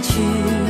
去。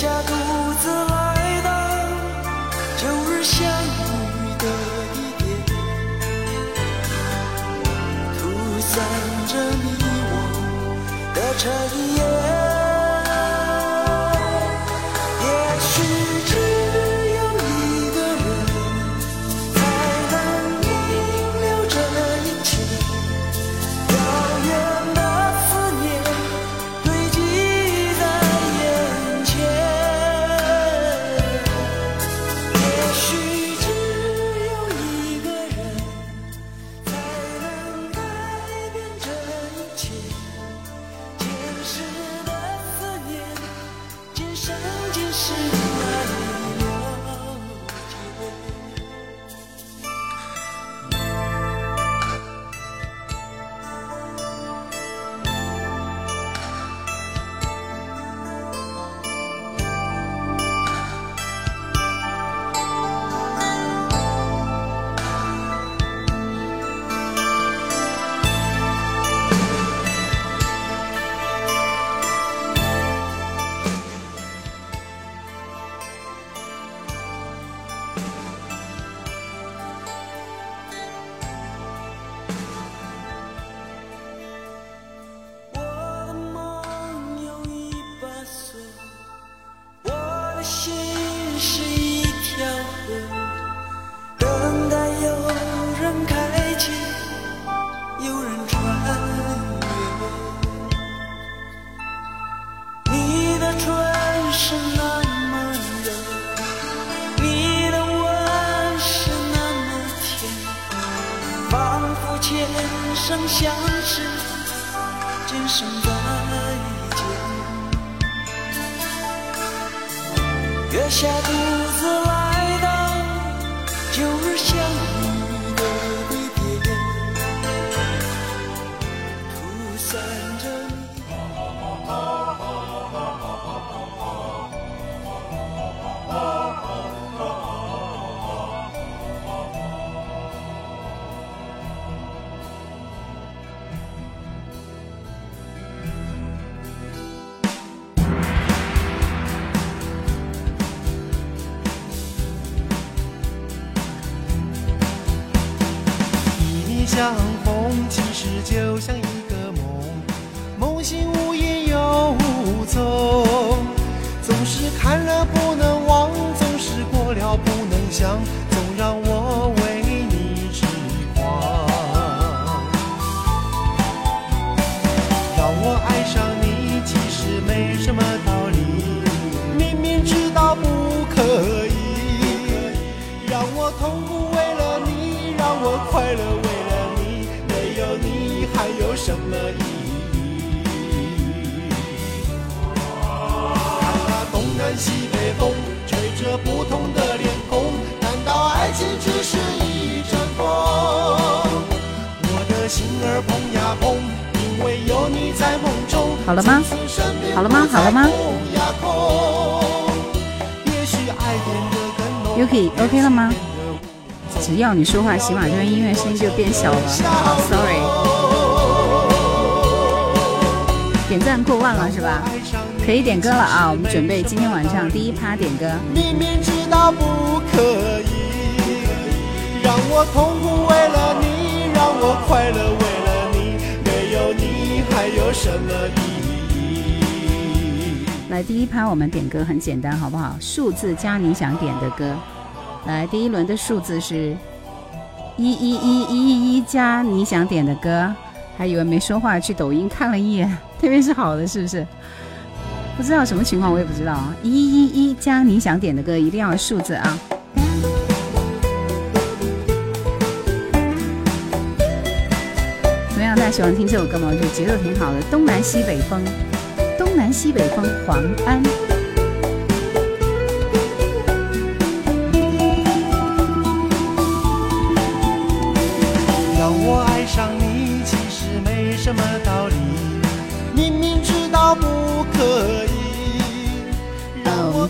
下独自来相逢其实就像一个梦梦醒无影又无踪。总是看了不能忘总是过了不能想。着不同的脸孔，难道爱情只是一阵风？我的心儿碰呀碰，因为有你在梦中。好了吗好了吗好了吗 Yuki OK 了吗？只要你说话，喜马这边音乐声音就变小了。啊，sorry，点赞过万了是吧？可以点歌了啊！我们准备今天晚上第一趴点歌。明明知道不可以，让我痛苦为了你，让我快乐为了你，没有你还有什么意义？来，第一趴我们点歌很简单，好不好？数字加你想点的歌。来，第一轮的数字是一一一一一一加你想点的歌。还以为没说话，去抖音看了一眼，特别是好的，是不是？不知道什么情况，我也不知道啊。一一一加你想点的歌，一定要数字啊。怎么样？大家喜欢听这首歌吗？我觉得节奏挺好的，东南西北风，东南西北风，黄安。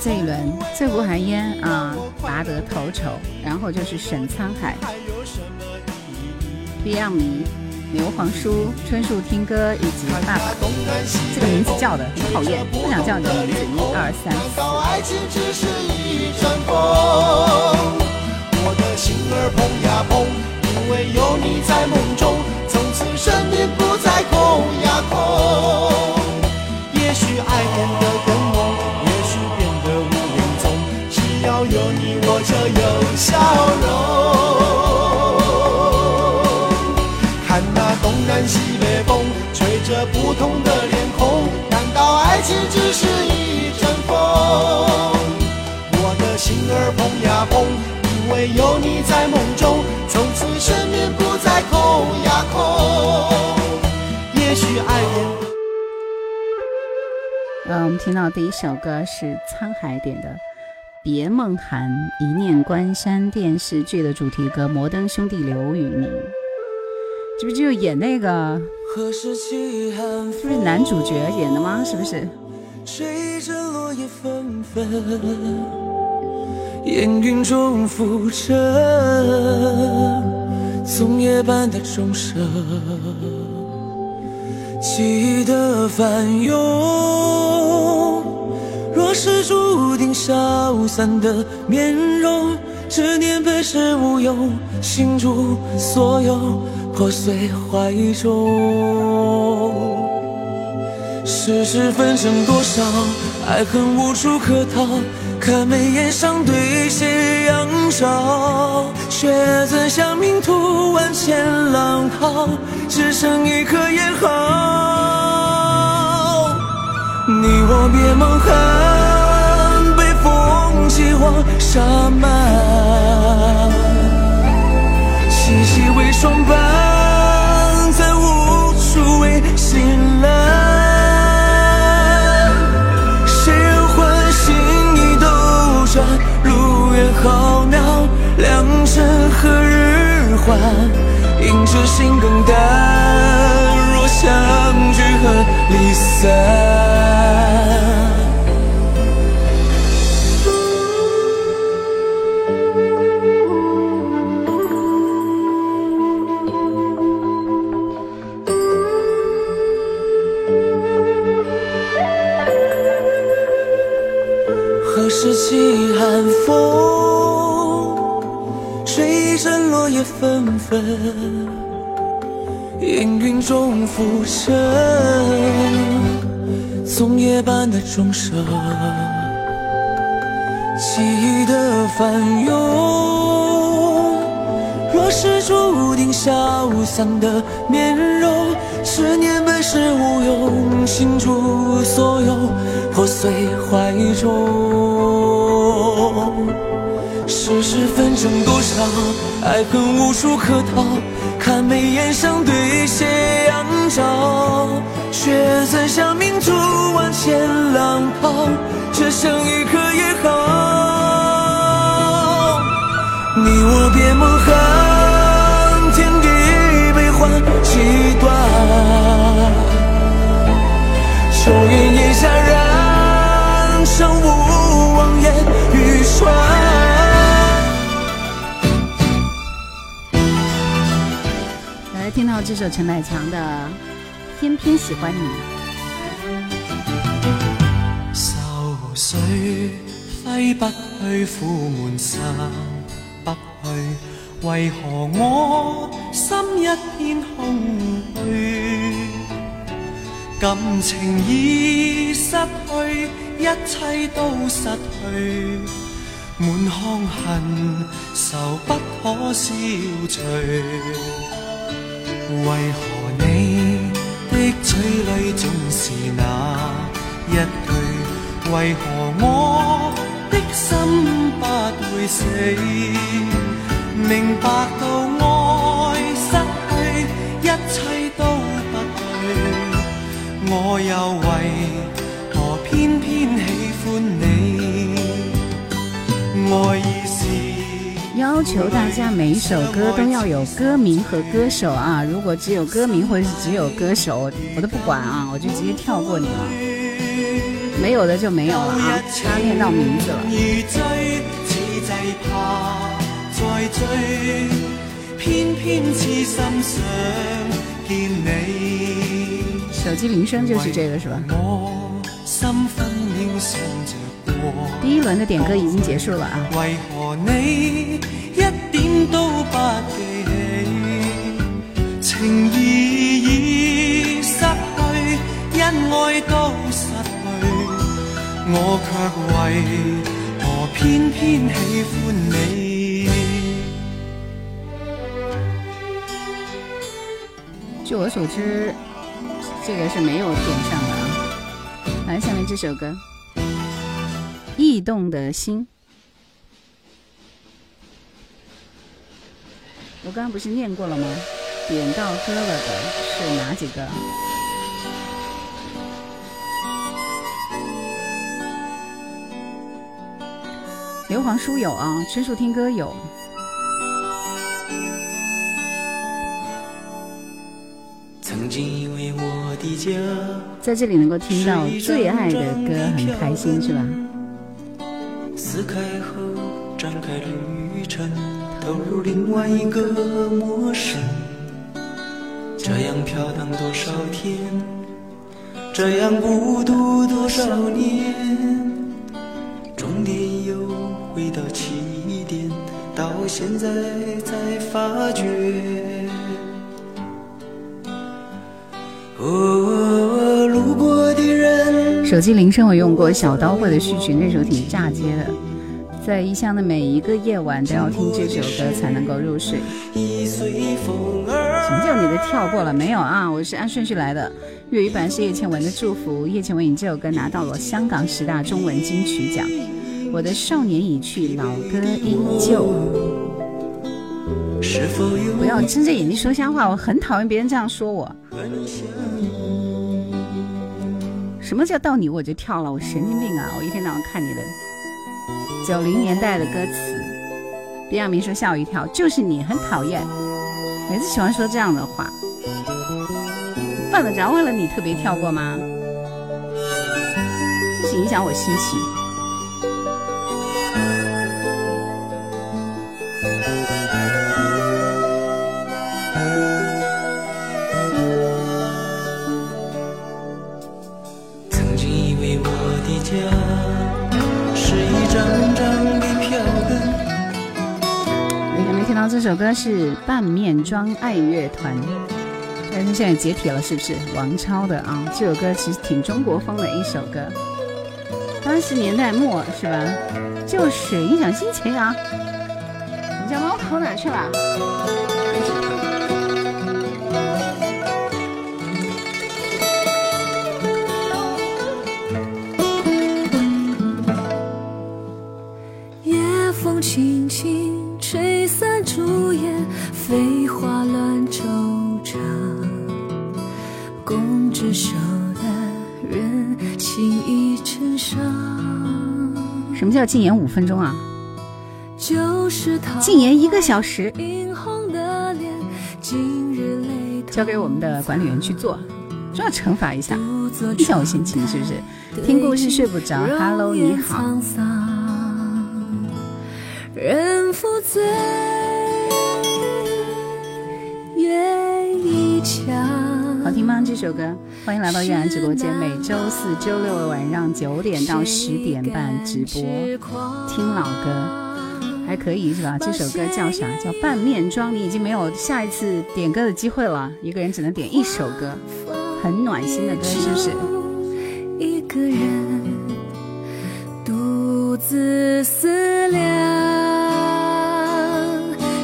这一轮醉不含烟啊，拔得头筹，然后就是沈沧海、还有什么意义？Beyond 迷、牛黄叔、春树听歌以及爸爸。这个名字叫的很讨厌，不想叫你的名字。一二三难道爱情只是一阵风？我的心儿碰呀碰，因为有你在梦中，从此生命不再空呀空。也许爱变得有笑容。看那东南西北风，吹着不同的脸孔，难道爱情只是一阵风？我的心儿碰呀碰，因为有你在梦中，从此生命不再空呀空。也许爱变得。呃，我们听到第一首歌是沧海点的《别梦寒》，一念关山电视剧的主题歌《摩登兄弟刘宇宁》，这不就演那个何时起寒风？是不是男主角演的吗？是不是？吹着落叶纷纷，烟云中浮沉，粽叶般的钟声，记忆的翻涌。若是注定消散的面容，执念本是无用，心中所有破碎怀中。世事纷争多少，爱恨无处可逃。看眉眼上对斜阳照，却怎想命途万千浪涛，只剩一颗咽喉。你我别梦寒，北风起黄沙漫，细细为霜斑，再无处为心蓝。谁人唤醒你斗转，路远浩渺，良辰何日还？应知心更淡，若相聚何离散？起寒风？吹阵落叶纷纷，烟云中浮沉，松叶般的钟声，记忆的翻涌。若是注定消散的面容，十年本是无用，倾注所有，破碎怀中。世事纷争多少，爱恨无处可逃。看眉眼相对斜阳照，却怎想明珠万千浪涛，只剩一刻也好。你我别梦寒，到这首陈百强的《偏偏喜欢你》。愁緒揮不去，苦悶散不去，為何我心一片空虛？感情已失去，一切都失去，滿腔恨愁不可消除。为何你的嘴里总是那一句？为何我的心不会死？明白到爱失去，一切都不对，我又为何偏偏喜欢你？爱要求大家每一首歌都要有歌名和歌手啊！如果只有歌名或者是只有歌手，我都不管啊，我就直接跳过你了。没有的就没有了啊！他念到名字了。手机铃声就是这个是吧？我心分秒想着過。第一輪的點歌已經結束了啊！為何你一點都不記起？情義已失去，恩愛都失去，我卻為何偏偏喜歡你？據我所知，這個是沒有點上的啊。來，下面這首歌《異動的心》，我刚刚不是念过了吗？点到歌了的是哪几个？刘皇叔有啊，春树听歌有。曾经以为我的家在这里能够听到最爱的歌，很开心，是吧？撕开后展开旅程，投入另外一个陌生。这样飘荡多少天，这样孤独多少年，终点又回到起点，到现在才发觉。哦，手机铃声我用过，小刀会的序曲那首挺炸街的，在异乡的每一个夜晚都要听这首歌才能够入睡。什么叫你的跳过了？没有啊，我是按顺序来的。粤语版是叶倩文的祝福，叶倩文以这首歌拿到了香港十大中文金曲奖。我的少年已去，老歌依旧。不要睁着眼睛说瞎话，我很讨厌别人这样说我。什么叫到你我就跳了？我神经病啊！我一天到晚看你的九零年代的歌词。李亚明说吓我一跳，就是你很讨厌，每次喜欢说这样的话。犯得着为了你特别跳过吗？这是影响我心情。这。首歌是半面妆爱乐团但是现在解体了，是不是？王超的啊，这首歌其实挺中国风的一首歌，八十年代末是吧？就是影响心情啊。你家猫跑哪去了？要禁言五分钟啊？就是他禁言一个小时，交给我们的管理员去做，就要惩罚一下，独坐影响我心情，是不是？听故事睡不着，Hello，你好。人负醉，吗？这首歌，欢迎来到月然直播间，每周四、周六的晚上九点到十点半直播，听老歌，还可以是吧？这首歌叫啥？叫《半面妆》。你已经没有下一次点歌的机会了，一个人只能点一首歌，很暖心的歌，是不是？一个人独自思量，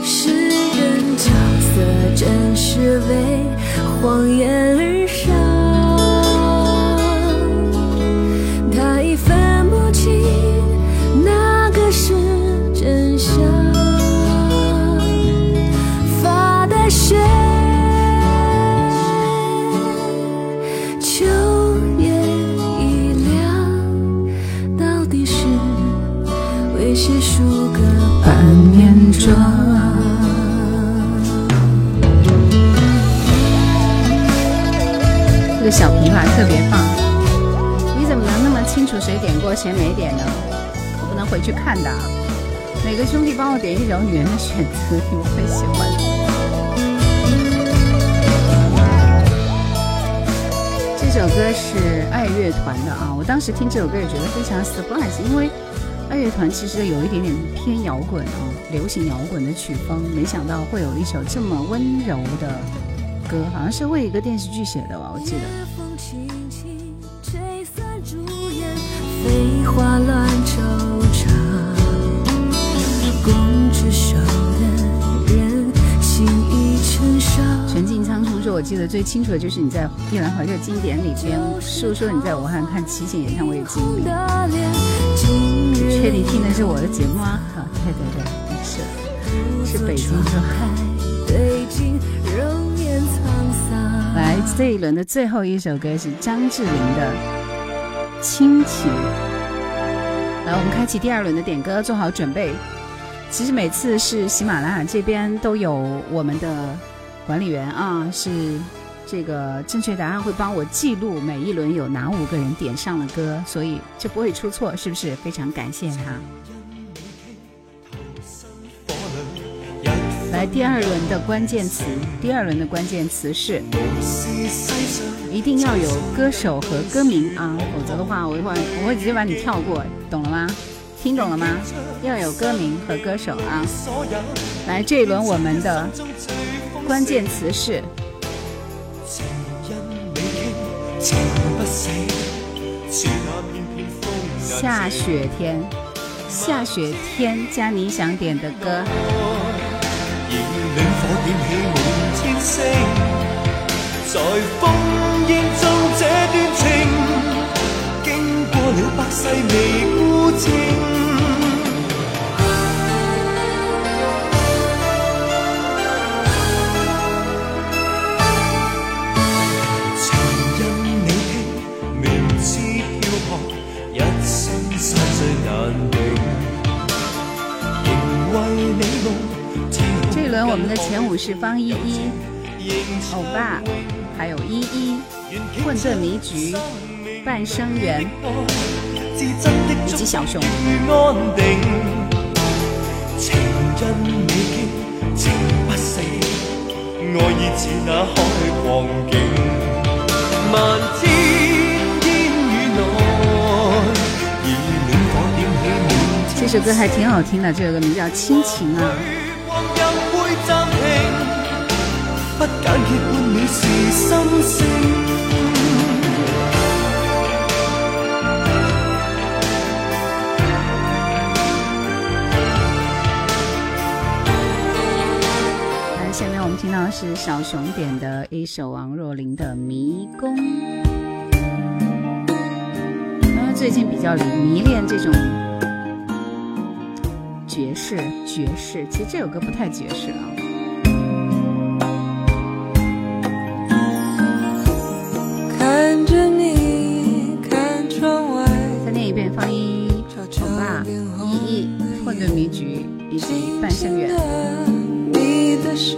诗人角色真是为荒野而生帮我点一首《女人的选择》，你们会喜欢。这首歌是爱乐团的啊，我当时听这首歌也觉得非常 surprise，因为爱乐团其实有一点点偏摇滚啊，流行摇滚的曲风，没想到会有一首这么温柔的歌，好像是为一个电视剧写的吧，我记得。风轻轻吹散朱颜，飞花乱记得最清楚的就是你在《夜兰怀旧经典》里边述说你在武汉看齐秦演唱会的经历。确定听的是我的节目吗？啊，对对对，是是北京说。来，这一轮的最后一首歌是张智霖的《亲情》。来，我们开启第二轮的点歌，做好准备。其实每次是喜马拉雅这边都有我们的管理员啊，是这个正确答案会帮我记录每一轮有哪五个人点上了歌，所以就不会出错，是不是？非常感谢他。来，第二轮的关键词，第二轮的关键词是一定要有歌手和歌名啊，否则的话我一会我会直接把你跳过，懂了吗？听懂了吗？要有歌名和歌手啊。来，这一轮我们的关键词是下雪天，下雪天加你想点的歌。在中这段情，经过了百世未孤清。这一轮我们的前五是方依依、欧巴，还有依依、混沌迷局、半生缘以及小熊。这首歌还挺好听的，这首歌名叫《亲情》啊。光陰會暫停，不拣喜欢你是心声。来，下面我们听到的是小熊点的一首王若琳的《迷宫》。他最近比较迷恋这种爵士，爵士。其实这首歌不太爵士啊。看着你看窗外，再念一遍放一好吧，一一、混沌迷局以及半生缘。你的手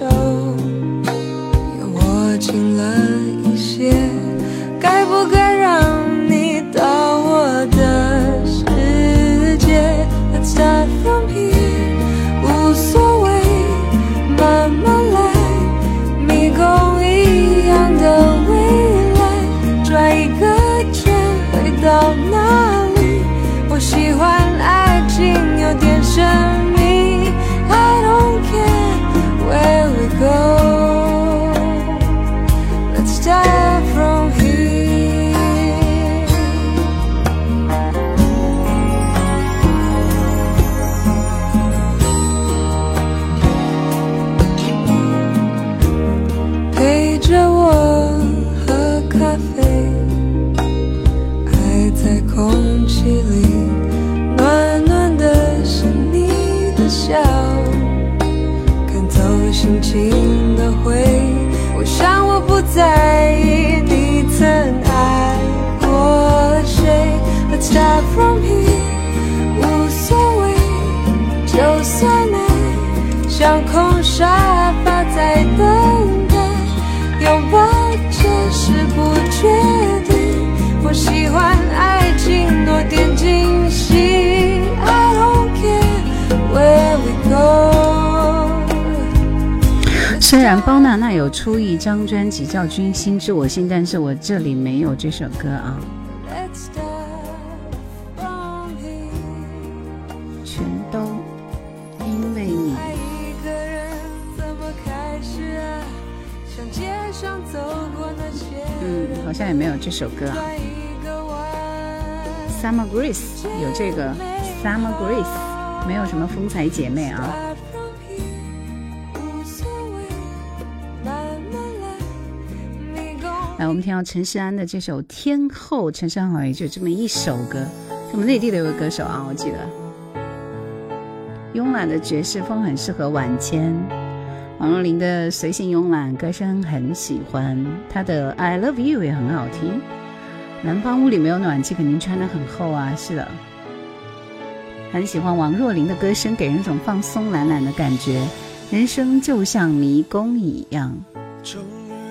虽然包娜娜有出一张专辑叫《君心知我心》，但是我这里没有这首歌啊。全都因为你。嗯，好像也没有这首歌啊。Summer Grace 有这个 Summer Grace，没有什么风采姐妹啊。我们听到陈势安的这首《天后》，陈世安好像也就这么一首歌。我们内地的有个歌手啊，我记得，慵懒的爵士风很适合晚间。王若琳的随性慵懒歌声很喜欢，她的《I Love You》也很好听。南方屋里没有暖气，肯定穿得很厚啊。是的，很喜欢王若琳的歌声，给人一种放松懒懒的感觉。人生就像迷宫一样。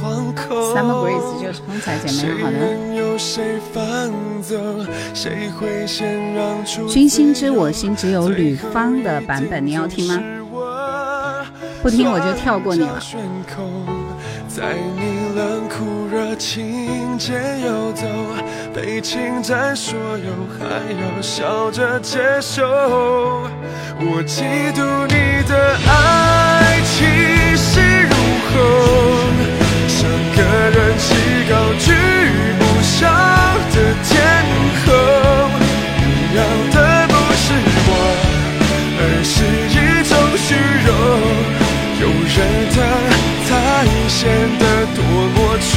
Summer Grace 就是风采姐谁妹，好的。君心知我心，只有吕方的版本，你要听吗？不听我就跳过你了。在你冷酷热情间游走，被侵占所有，还要笑着接受。我嫉妒你的爱气势如虹，像个人气高居不下的天空。你要的不是我，而是一种虚荣。有人疼才显得多么出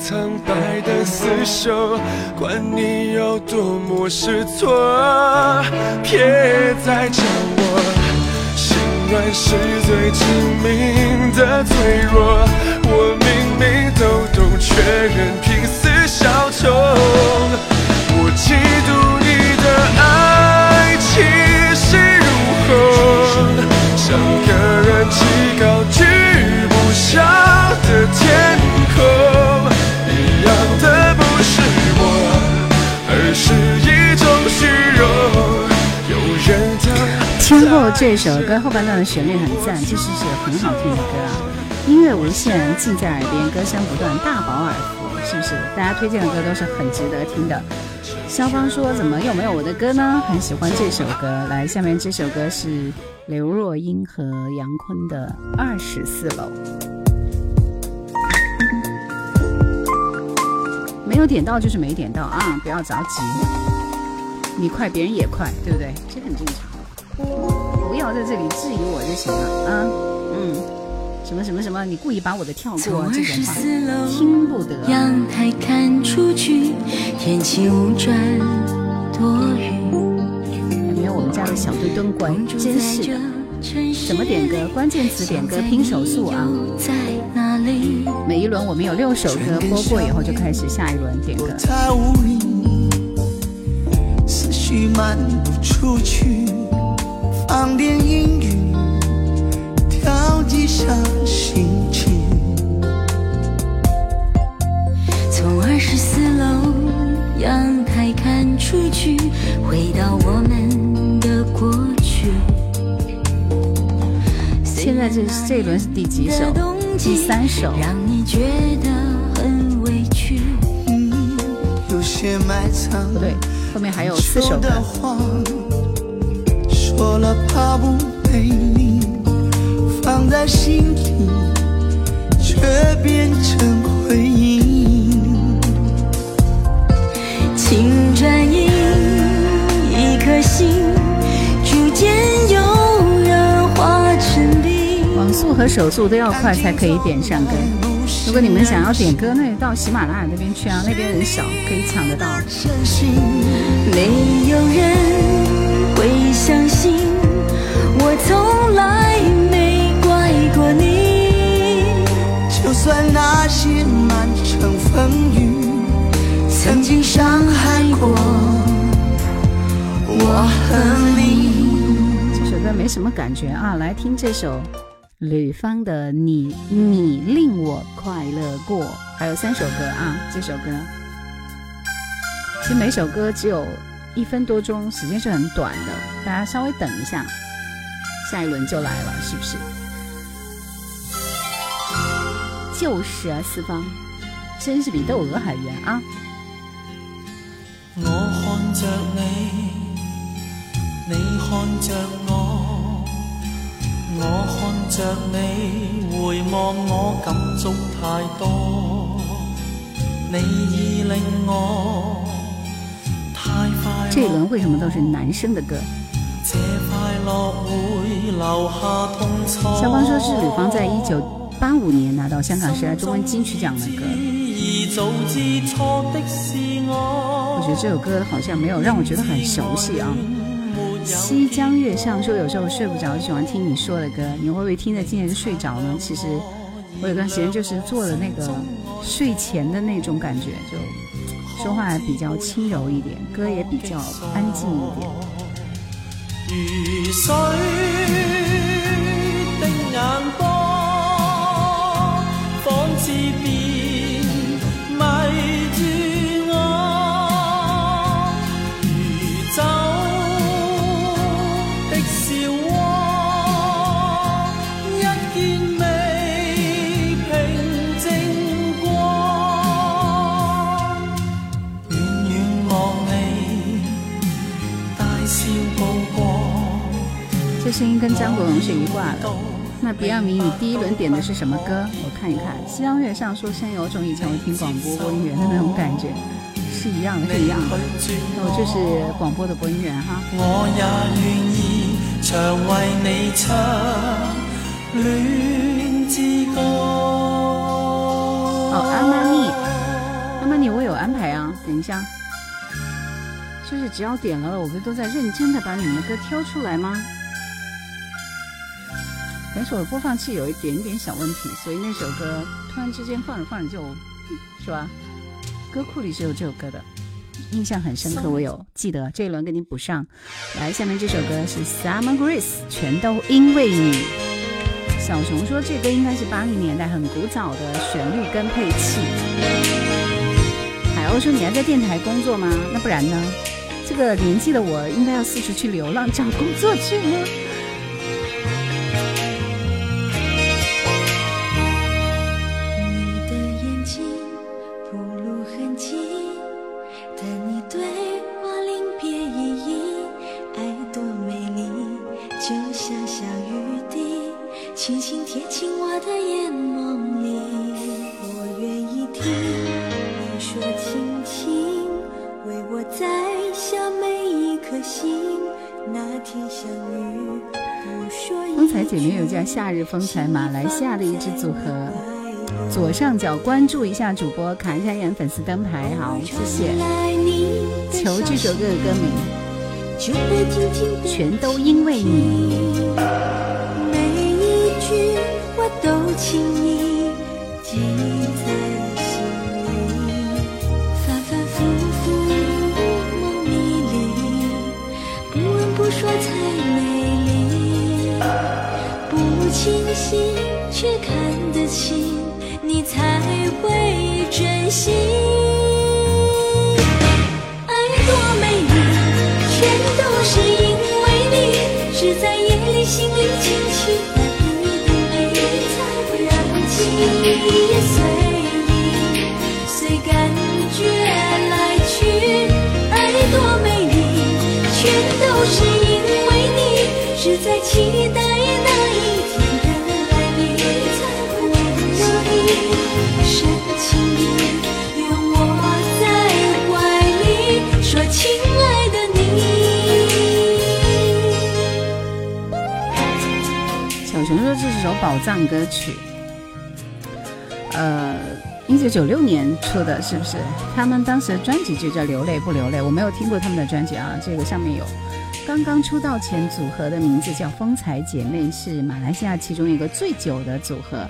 苍白的厮守，管你有多么失措，别再叫我。心软是最致命的脆弱，我明明都懂，却仍这首歌后半段的旋律很赞，这是很好听的歌啊！音乐无限，尽在耳边，歌声不断，大饱耳福，是不是？大家推荐的歌都是很值得听的。肖芳说：“怎么又没有我的歌呢？”很喜欢这首歌。来，下面这首歌是刘若英和杨坤的《二十四楼》。没有点到就是没点到啊，不要着急，你快别人也快，对不对？这很正常。不要在这里质疑我就行了啊，嗯，什么什么什么，你故意把我的跳过这种话，楼听不得。阳台看出去，天气无转多云。没有我们家的小墩墩乖，住真在这是的。城市怎么点歌？关键词点歌拼手速啊！在哪里？每一轮我们有六首歌播过以后，就开始下一轮点歌。太无力，思绪漫不出去，放点音乐，调剂下心情。从二十四楼阳台看出去，回到我们的过去。现在这这一轮是第几首？第三首。让你觉得很委屈。嗯，有些埋藏不对，后面还有四首歌。说了怕不被你放在心里，却变成回忆。请转移一颗心，逐渐有人化成冰。网速和手速都要快才可以点上歌。如果你们想要点歌，那到喜马拉雅那边去啊，那边人少，可以抢得到。没有人会相信，我从来没怪过你。就算那些满城风雨曾经伤害过我和你。这首歌没什么感觉啊，来听这首吕方的《你你令我快乐过》，还有三首歌啊，这首歌。其实每首歌只有一分多钟，时间是很短的，大家稍微等一下，下一轮就来了，是不是？就是啊，四方，真是比窦娥还冤啊！我看着你，你看着我，我看着你，回望我感觸太多，你已令我太快这一轮为什么都是男生的歌？肖邦说是吕方在一九八五年拿到香港十大中文金曲奖的歌。我。觉得这首歌好像没有让我觉得很熟悉啊。西江月上说有时候睡不着，喜欢听你说的歌，你会不会听着听着就睡着呢？其实我有段时间就是做的那个睡前的那种感觉，就说话比较轻柔一点，歌也比较安静一点。如水的眼波，仿似便声音跟张国荣是一挂的。那 Beyond 迷，你第一轮点的是什么歌？我看一看，《夕阳月上》说先有种以前我听广播播音员的那种感觉，是一样的，是一样的。我就是广播的播音员哈。哦，阿玛尼，阿玛尼，我有安排啊！等一下，就是只要点了，我们都在认真的把你们歌挑出来吗？但是我的播放器有一点点小问题，所以那首歌突然之间放着放着就，是吧？歌库里是有这首歌的，印象很深刻，我有记得这一轮给你补上。来，下面这首歌是 Summer Grace，全都因为你。小熊说这歌应该是八零年代很古早的旋律跟配器。海鸥说你还在电台工作吗？那不然呢？这个年纪的我应该要四处去流浪找工作去吗？才姐妹有叫夏日风采，马来西亚的一支组合。左上角关注一下主播，卡一下眼粉丝灯牌，好，谢谢。求这首歌的歌名，全都因为你。每一句我都轻情，你才会珍惜。首宝藏歌曲，呃，一九九六年出的，是不是？他们当时的专辑就叫《流泪不流泪》，我没有听过他们的专辑啊，这个上面有。刚刚出道前组合的名字叫风采姐妹，是马来西亚其中一个最久的组合，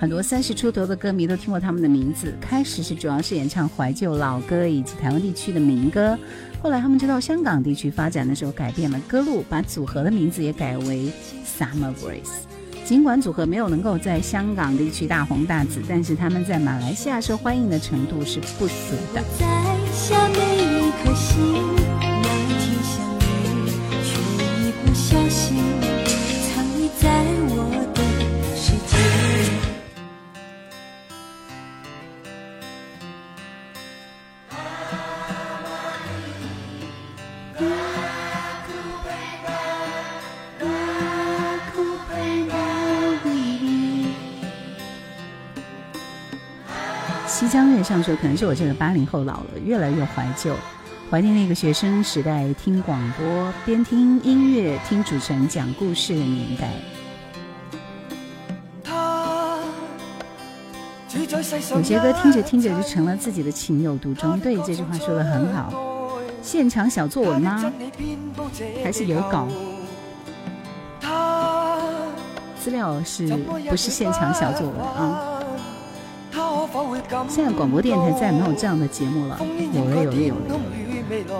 很多三十出头的歌迷都听过他们的名字。开始是主要是演唱怀旧老歌以及台湾地区的民歌，后来他们就到香港地区发展的时候，改变了歌路，把组合的名字也改为 Summer Grace。尽管组合没有能够在香港地区大红大紫，但是他们在马来西亚受欢迎的程度是不俗的。摘下每一颗心，那天相遇，却一不小心西江月上说，可能是我这个八零后老了，越来越怀旧，怀念那个学生时代听广播边听音乐听主持人讲故事的年代。有些歌听着听着就成了自己的情有独钟。对，这句话说的很好。现场小作文吗？还是有稿？他资料是不是现场小作文啊？现在广播电台再也没有这样的节目了，有了有了有了。冬與未來，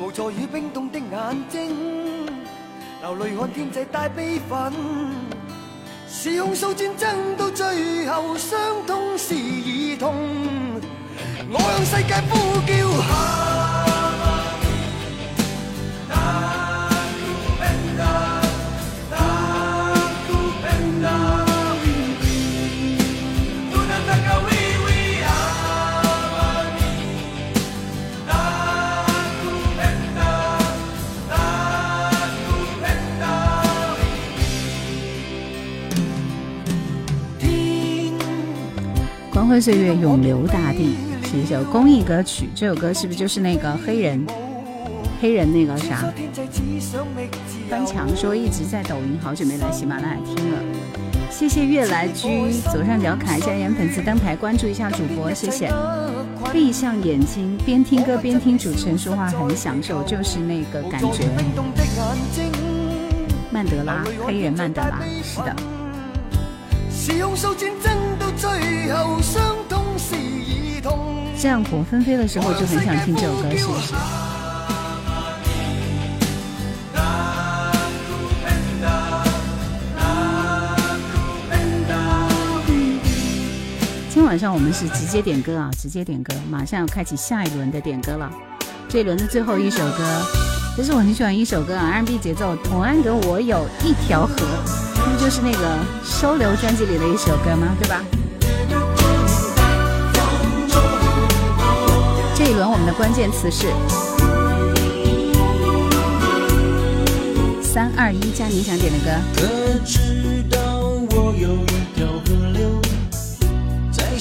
無助與冰冻的眼睛，流泪看天际带悲愤，是控訴戰爭到最后，伤痛是儿童。我向世界呼叫。光辉岁月，永留大地是一首公益歌曲。这首歌是不是就是那个黑人黑人那个啥翻墙说一直在抖音，好久没来喜马拉雅听了。謝謝月來居，左上角卡一下人粉丝灯牌，关注一下主播，谢谢。闭上眼睛，边听歌边听主持人说话，很享受，就是那个感觉。曼德拉，黑人曼德拉，是的。最后伤痛是兒童。戰火纷飞的时候就很想听这首歌，是不是？今晚上我们是直接点歌啊，直接点歌，马上要开启下一轮的点歌了。这一轮的最后一首歌，其實我很喜欢一首歌啊，R&B 节奏，童安格《我有一条河》，那不就是那个《收留》专辑里的一首歌吗？对吧？一轮我们的关键词是三二一加你想点的歌。可知道我有一條河流，在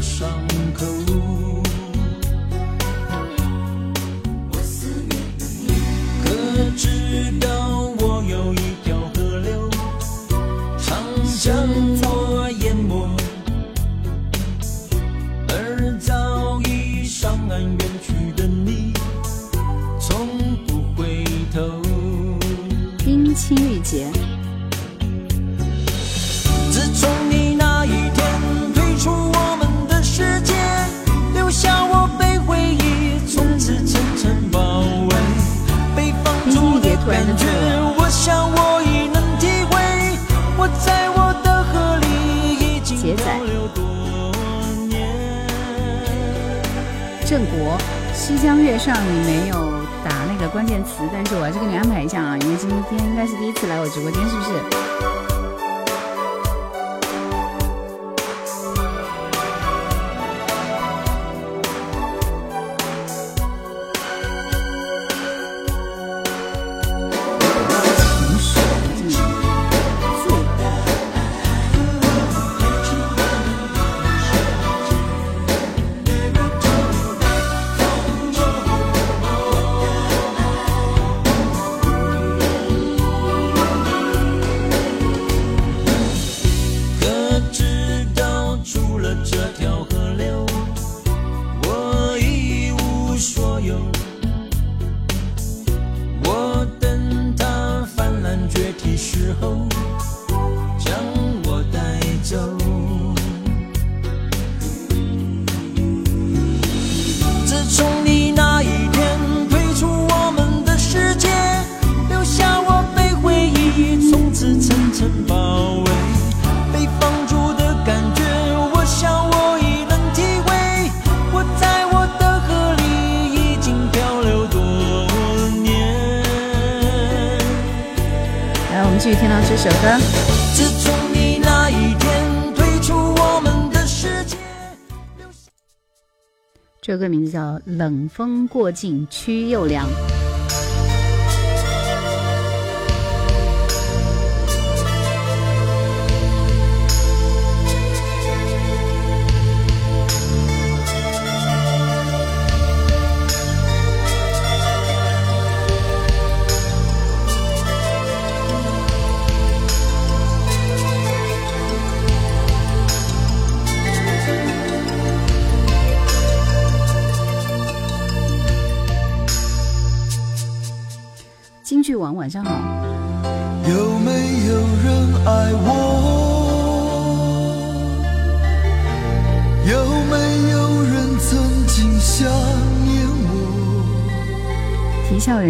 心中無聲洶湧，它就是我對你的思念。冷風過境，甜蜜卻有些傷痛，像個鍍金的傷口。可知道我有一條河流，常將我淹沒，而早已上岸遠去的你，從不回頭。冰清玉潔，江月上你没有打那个关键词，但是我还是给你安排一下啊，因为今天应该是第一次来我直播间，是不是？这首歌名字叫《冷风过境曲又凉》。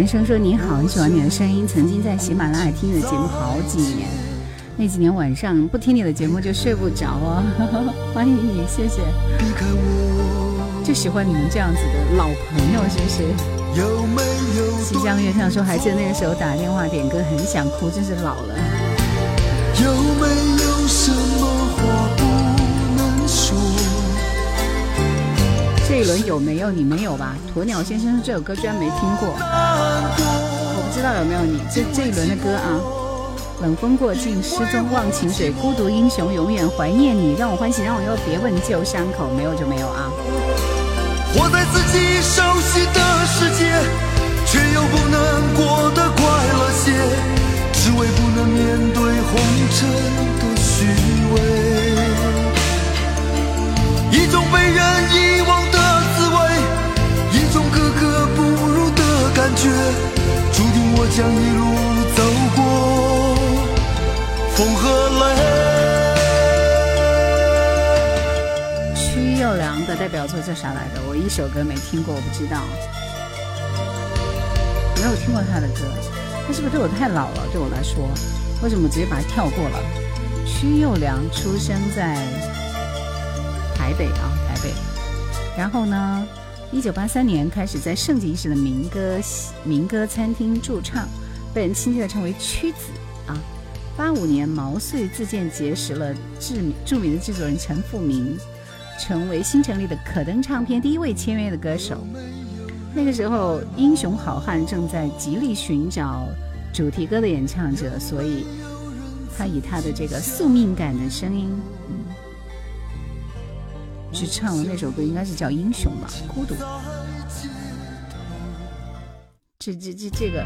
生说你好，很喜欢你的声音，曾经在喜马拉雅听你的节目好几年，那几年晚上不听你的节目就睡不着啊。欢迎你，谢谢，就喜欢你们这样子的老朋友，是不是？有没有西江月上说还记得那个时候打电话点歌，很想哭，真是老了。有没有这一轮有没有你没有吧？鸵鸟先生这首歌居然没听过，我不知道有没有你这这一轮的歌啊。冷风过境，失踪忘情水，孤独英雄永远怀念你，让我欢喜让我忧，别问旧伤口，没有就没有啊。活在自己熟悉的世界，却又不能过得快乐些，只为不能面对红尘的虚伪。一种被人遗忘觉，注定我将一路走过风和泪。曲又良的代表作叫啥来着？我一首歌没听过，我不知道，没有听过他的歌。他是不是对我太老了？对我来说，为什么直接把它跳过了？曲又良出生在台北啊，台北。然后呢，一九八三年开始在盛极一时的民歌民歌餐厅驻唱，被人亲切的称为曲子啊。八五年毛遂自荐结识了著名著名的制作人陈富明，成为新成立的可登唱片第一位签约的歌手。那个时候，英雄好汉正在极力寻找主题歌的演唱者，所以他以他的这个宿命感的声音，去唱了那首歌，应该是叫《英雄》吧，《孤独》。这这这这个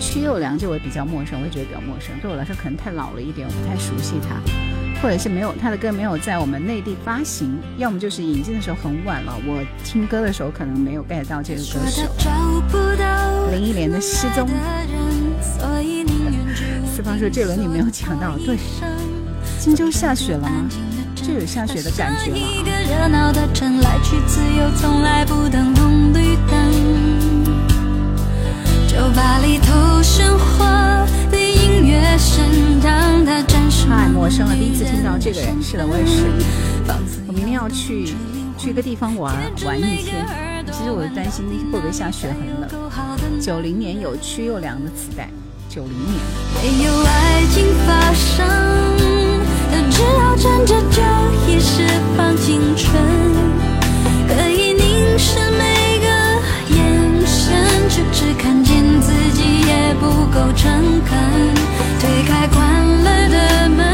曲又良这位比较陌生，我也觉得比较陌生，对我来说可能太老了一点，我不太熟悉他。或者是没有他的歌没有在我们内地发行，要么就是引进的时候很晚了，我听歌的时候可能没有 get 到这个歌手。林忆莲的失踪，四方说这轮你没有抢到，对，荆州下雪了吗？就有下雪的感觉了酒吧里头的音乐声，让太陌生了，第一次听到这个人。是的，我也是。我明天要去去一个地方玩玩一天。其实我担心会不会下雪很冷。九零年有曲又凉的磁带，九零年。没有爱情发生，只好趁着酒意释放青春，可以凝视每个眼神，却只看见自己也不够诚恳。推开关了的门，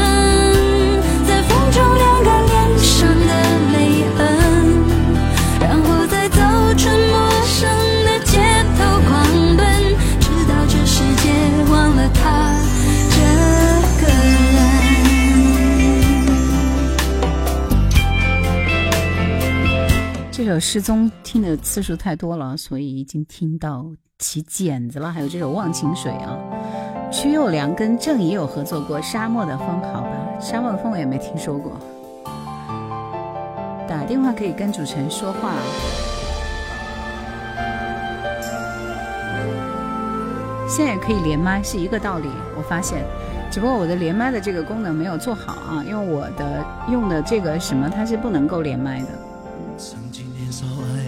《失踪》听的次数太多了，所以已经听到起茧子了。还有这首《忘情水》啊，曲又良跟郑怡有合作过《沙漠的风》，好吧，《沙漠的风》我也没听说过。打电话可以跟主持人说话。现在也可以连麦，是一个道理。我发现，只不过我的连麦的这个功能没有做好啊，因为我的用的这个什么，它是不能够连麦的。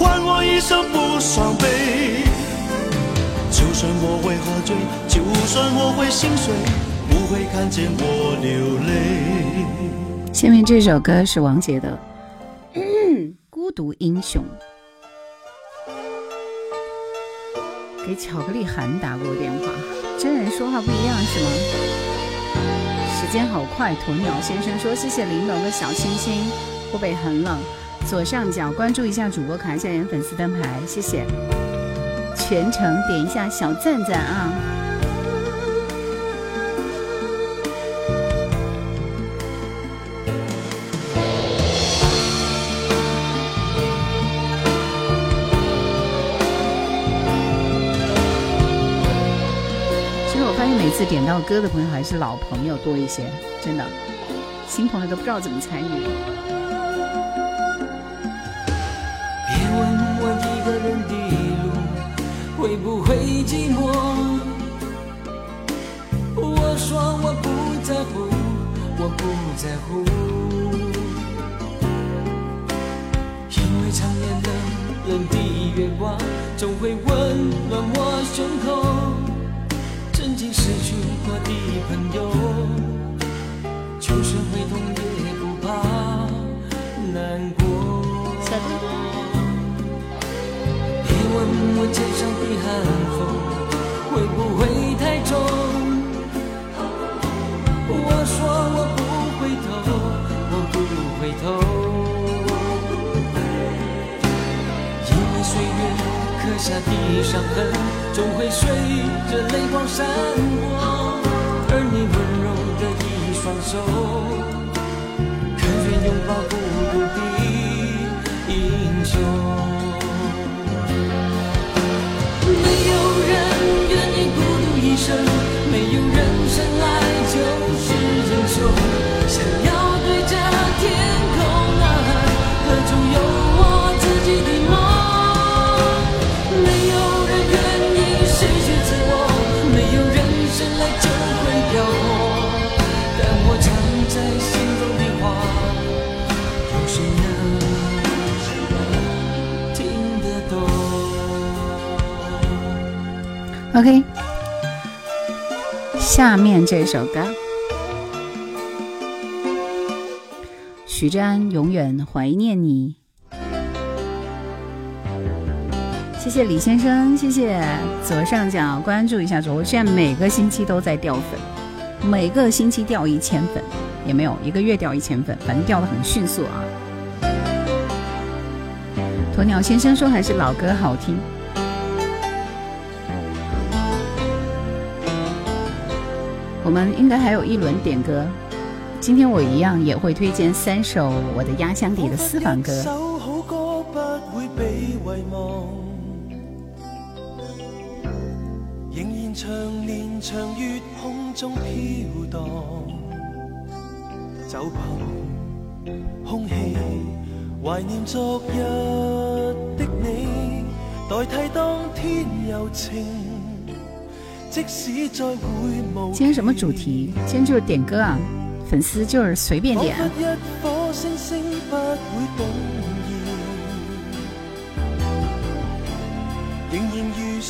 换我一生不伤悲。就算我会喝醉，就算我会心碎，不会看见我流泪。下面这首歌是王杰的《孤独英雄》。给巧克力涵打过电话，真人说话不一样是吗？时间好快，鸵鸟先生说谢谢玲珑的小星星。湖北很冷，左上角关注一下主播，卡一下人粉丝灯牌，谢谢。全程点一下小赞赞啊！其实我发现每次点到歌的朋友还是老朋友多一些，真的，新朋友都不知道怎么参与。会不会寂寞，我说我不在乎，我不在乎，因为长夜的冷的月光总会温暖我胸口，曾经失去过的朋友，我肩上的寒风会不会太重，我说我不回头，我不回头，因为岁月刻下的伤痕总会随着泪光闪过，而你温柔的一双手，甘愿拥抱孤独的英雄。没有人愿意孤独一生，没有人生来就是英雄。OK，下面这首歌，许志安永远怀念你。谢谢李先生，谢谢左上角关注一下主播，现在每个星期都在掉粉，每个星期掉一千粉，也没有一个月掉一千粉，反正掉的很迅速啊。鸵鸟先生说还是老歌好听。我们应该还有一轮点歌，今天我一样也会推荐三首我的压箱底的私房歌。仍然長年長月空中飘荡，就憑空气怀念昨日的你，代替当天柔情。今天什么主题？今天就是点歌啊，粉丝就是随便點。彷彿一顆星星不會動搖，仍然如常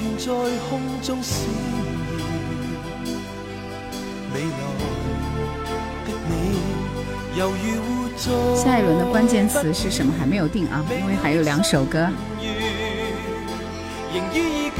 懸在空中閃耀。未來的你，猶如活在下一轮的关键词是什么？还没有定啊，因为还有两首歌。仍依依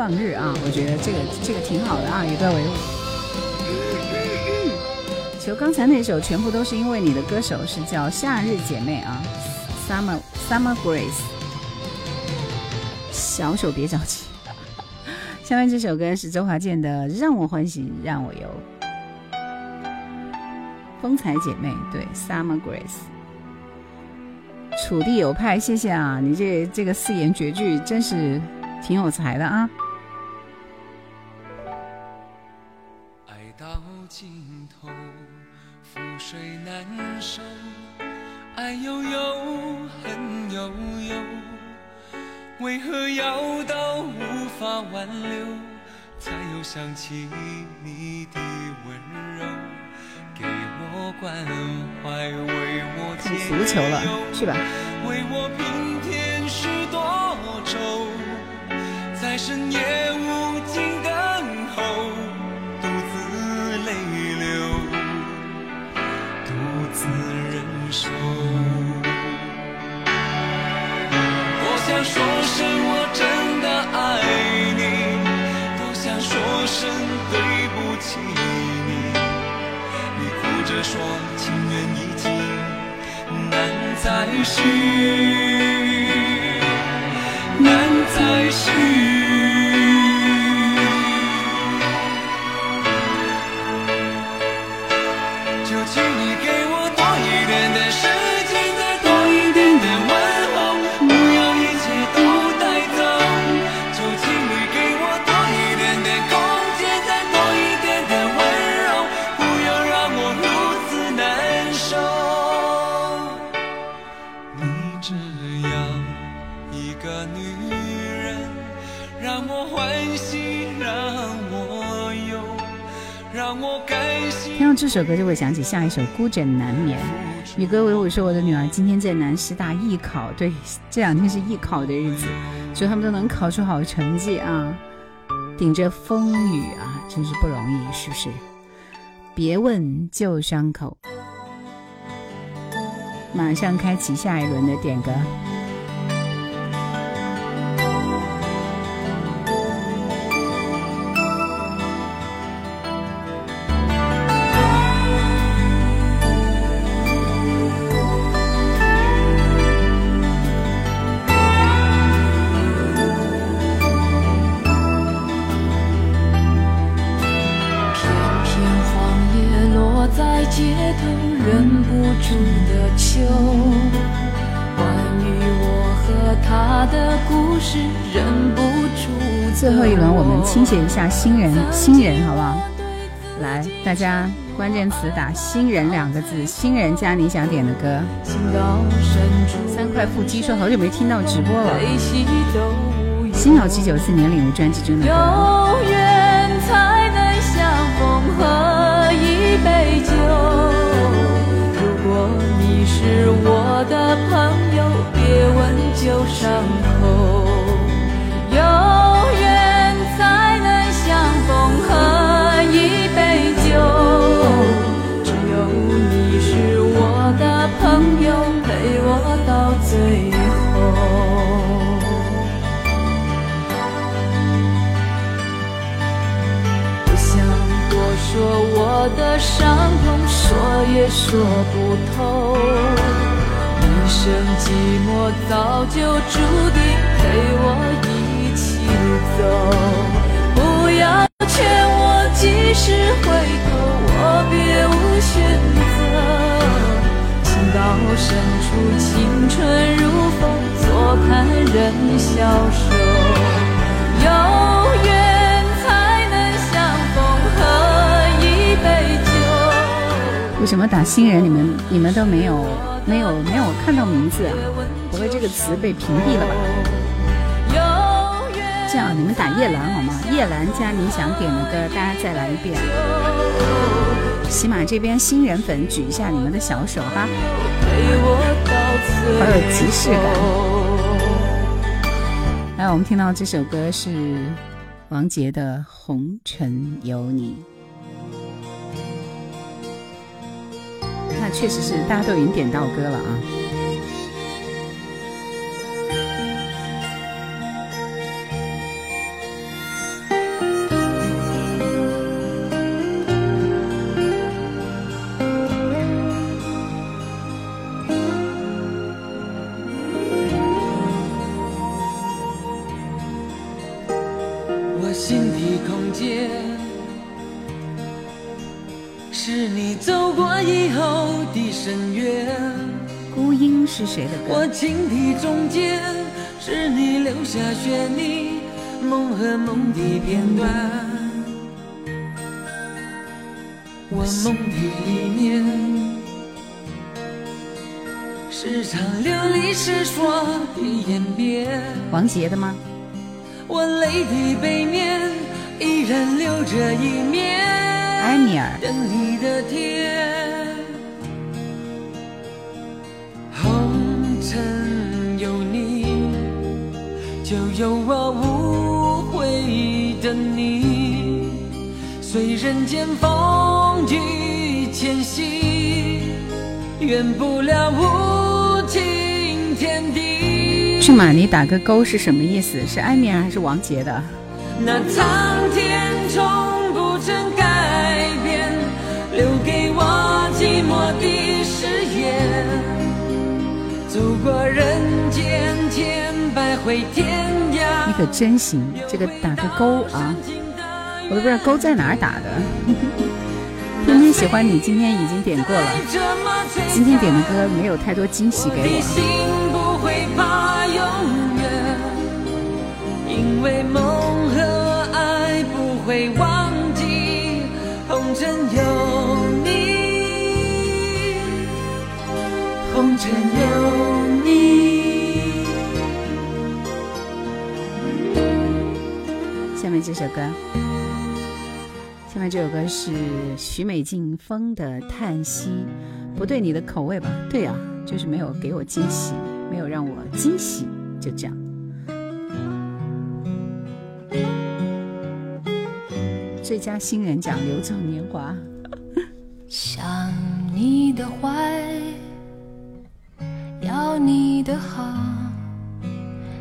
放日啊，我觉得这个这个挺好的啊，以歌為舞。求刚才那首全部都是因为你的歌手是叫夏日姐妹啊，Summer Summer Grace。小手别着急。下面这首歌是周华健的《让我欢喜让我忧》。风采姐妹对 Summer Grace。楚地有派，谢谢啊！你这这个四言绝句真是挺有才的啊！为何要到无法挽留，才又想起你的温柔，给我关怀，为我解足球了去吧？为我平添许多愁，在深夜无尽等候，说声我真的爱你，多想说声对不起你，你哭着说情缘已尽。难再续，难再续。这首歌就会想起下一首《孤枕难眠》。宇哥为我说，我的女儿今天在南师大艺考，对，这两天是艺考的日子，祝他们都能考出好成绩啊！顶着风雨啊，真是不容易，是不是？别问旧伤口，马上开启下一轮的点歌。最后一轮，我们倾斜一下新人，新人好不好？来，大家关键词打“新人”两个字，新人加你想点的歌。三块腹肌说好久没听到直播了。新老七九四年领悟专辑中的。有缘才能相逢，喝一杯酒。如果你是我的朋友，别问旧伤口。一杯酒。只有你是我的朋友，陪我到最后。不想多说我的伤痛，说也说不透。一生寂寞早就注定陪我一起走。不要劝我及时回头，我别无选择。情到深处，青春如风，坐看人消瘦。有缘才能相逢，喝一杯酒。为什么打新人？你们你们都没有没有没有看到名字啊？不会这个词被屏蔽了吧？这样你们打叶兰好吗？叶兰加你想点的歌，大家再来一遍。喜马这边新人粉举一下你们的小手哈，好有即视感。来，我们听到这首歌是王杰的《红尘有你》。那确实是大家都已经点到歌了啊。谁的歌？我情的中间，是你留下悬溺梦和梦的片段。我梦的里面，时常流离失所的演变。王杰的吗？我泪的背面依然留着一面埃米尔，等你的天。有我无悔的你。随人间风雨迁徙，圆不了无尽天地。去马，尼打个勾是什么意思？是埃米尔还是王杰的？那苍天从不曾改变，留给我寂寞的誓言。走过人间千百回天涯，你可真行，这个打个勾啊！我都不知道勾在哪儿打的。偏偏喜欢你，今天已经点过了。今天点的歌没有太多惊喜给我的。心不会怕永远，因为梦和爱不会忘记。红尘有红尘有你。下面这首歌，下面这首歌是许美静《风的叹息》，不对你的口味吧？对呀、就是没有给我惊喜，没有让我惊喜，就这样。最佳新人奖流走年华，想你的怀，要你的好，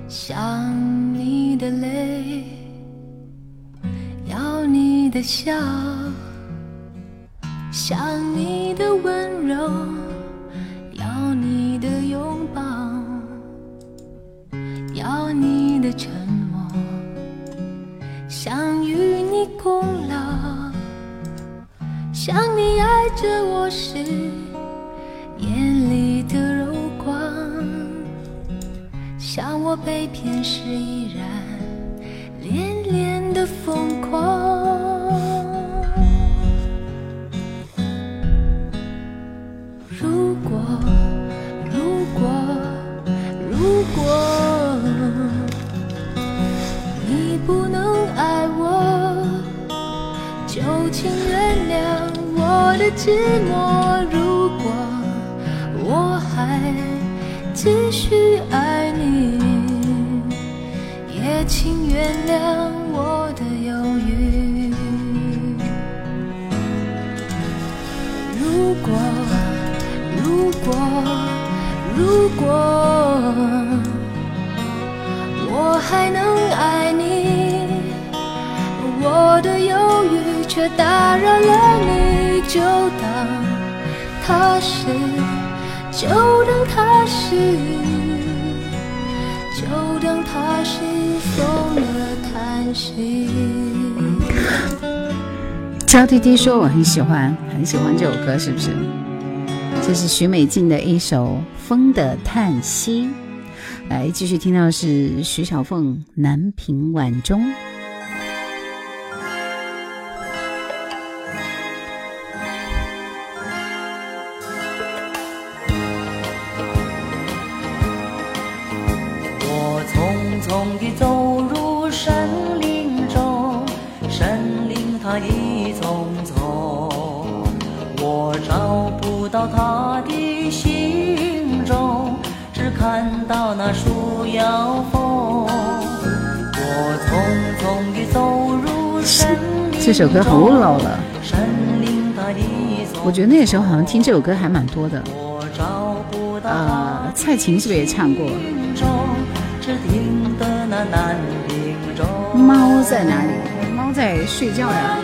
想你的泪，要你的笑，想你的温柔，要你的拥抱，要你的沉默，想与你共老。想你爱着我时眼里的，想我被骗时依然说我很喜欢，很喜欢这首歌，是不是？这是许美静的一首《风的叹息》。来，继续听到是徐小凤《南屏晚钟》。这首歌好老了，我觉得那个时候好像听这首歌还蛮多的。呃，蔡琴是不是也唱过？猫在哪里？猫在睡觉呀，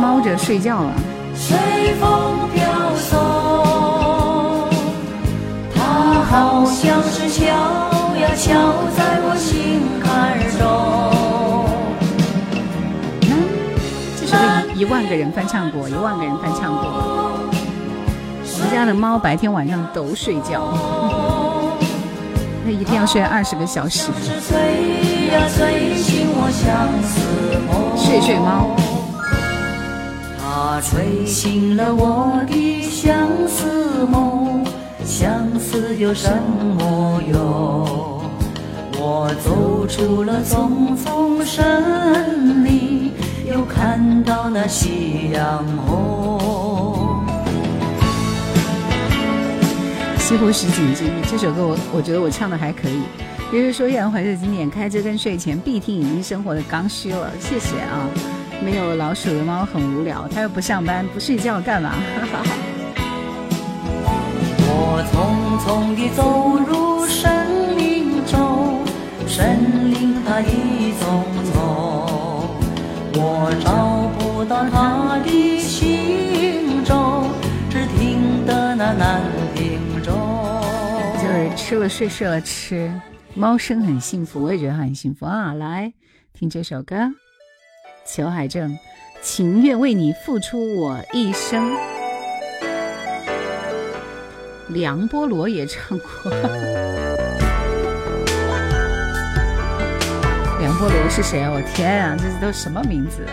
猫着睡觉了。随风飘送，它好像是敲呀敲在我心坎中。一万个人翻唱过，一万个人翻唱过。我们家的猫白天晚上都睡觉，那一天要睡二十个小时。是催呀催醒我相思梦。睡睡猫，它吹醒了我的相思梦，相思有什么用？我走出了丛丛森林，又看到那夕阳红。西湖十景之一这首歌我我觉得我唱的还可以。比如说，依然怀着经典，开车跟睡前必听，已经生活的刚需了。谢谢啊！没有老鼠的猫很无聊，它又不上班不睡觉干嘛？我匆匆地走入森林中，森林它一丛丛，我找不到他的行踪，只听得那南屏钟。就是吃了睡，睡了吃，猫生很幸福，我也觉得很幸福啊！来听这首歌，裘海正，情愿为你付出我一生。梁波罗也唱过。波罗是谁啊？我天啊，这都什么名字啊？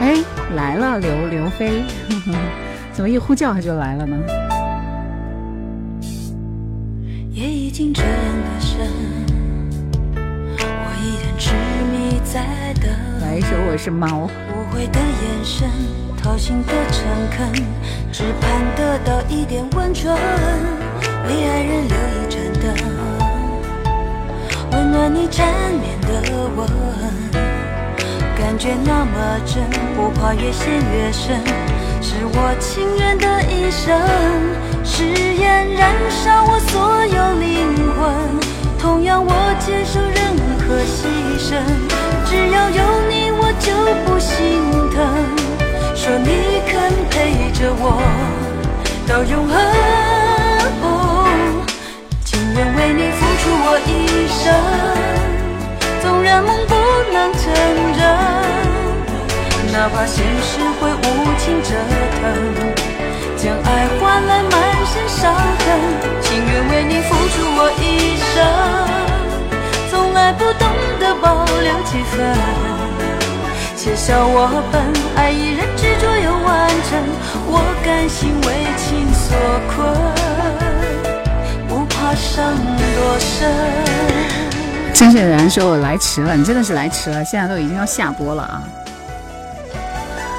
哎，来了，刘刘飞，怎么一呼叫他就来了呢？夜已经这样的深，我依然痴迷在等。来一首《我是猫》。无悔的眼神，掏心的诚恳，只盼得到一点温存，为爱人留一盏灯，温暖你缠绵的吻，感觉那么真，不怕越陷越深，是我情愿的一生，誓言燃烧我所有灵魂，同样我接受任何牺牲，只要有你我就不心疼。说你肯陪着我到永恒，愿为你付出我一生，纵然梦不能成真，哪怕现实会无情折腾，将爱换来满身伤痕，情愿为你付出我一生，从来不懂得保留几分。且笑我笨，爱一人执着又完整，我甘心为情所困，真是有人说我来迟了，你真的是来迟了，现在都已经要下播了啊！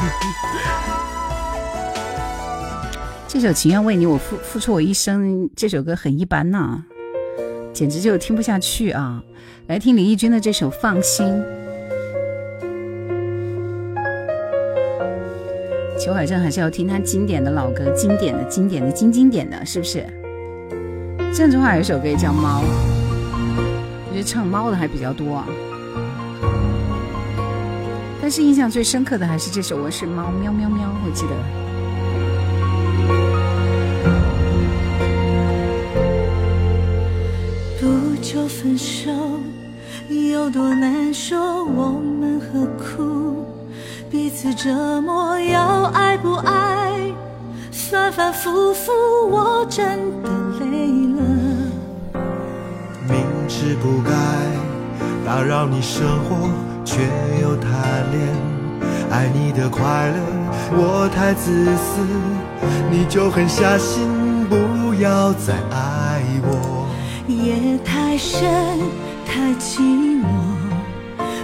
这首《情愿为你我付付出我一生》这首歌很一般呐、简直就听不下去啊！来听李翊君的这首《放心》。裘海正还是要听他经典的老歌，经典的、经典的、经经典的，是不是？郑智化有一首歌也叫《猫》，我觉得唱猫的还比较多啊。但是印象最深刻的还是这首《我是猫》，喵喵喵，我记得。不就分手，有多难说？我们何苦彼此折磨？要爱不爱，反反复复，我真的不该打扰你生活，却又贪恋爱你的快乐，我太自私，你就狠下心不要再爱我。夜太深，太寂寞，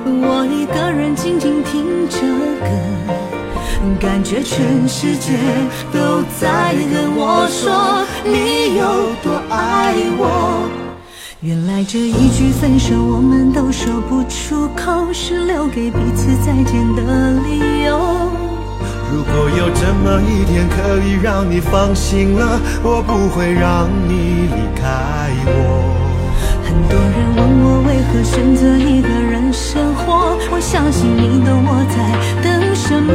我一个人静静听着歌，感觉全世界都在跟我说你有多爱我。原来这一句分手我们都说不出口，是留给彼此再见的理由。如果有这么一天可以让你放心了，我不会让你离开我。很多人问我为何选择一个人生活，我相信你懂我在等什么。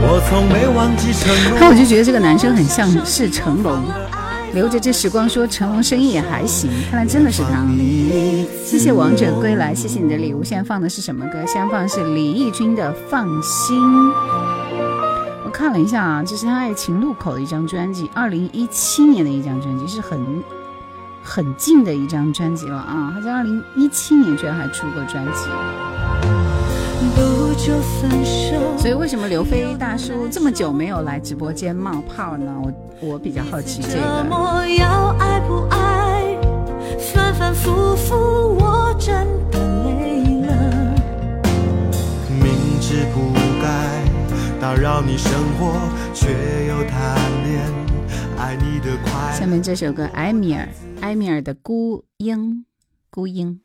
我从没忘记承诺。那我就觉得这个男生很像是成龙，留着这时光说成龙声音也还行，看来真的是他。谢谢王者归来，谢谢你的礼物。现在放的是什么歌？现在放的是李翊君的《放心》。我看了一下啊，这是他爱情路口的一张专辑，二零一七年的一张专辑，是很很近的一张专辑了啊。他在二零一七年居然还出过专辑。不就分手。所以为什么刘飞大叔这么久没有来直播间冒泡呢？我我比较好奇这这个。么要爱不爱，反反复复，我真的累了。明知不该打扰你生活，却又贪恋爱你的快乐。下面这首歌埃米尔，埃米尔的孤鹰，孤鹰。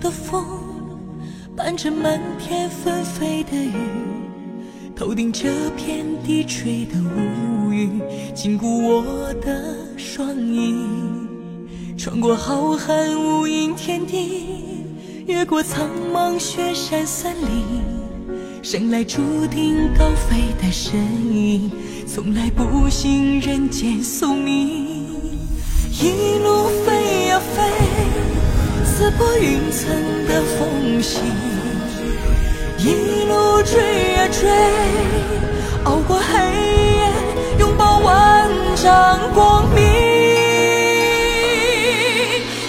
的风，伴着漫天纷飞的雨，头顶这片低垂的乌云，禁锢我的双翼，穿过浩瀚无垠天地，越过苍茫雪山森林，生来注定高飞的身影，从来不信人间宿命。一路飞呀飞，刺破云层的缝隙；一路追呀追，熬过黑夜，拥抱万丈光明。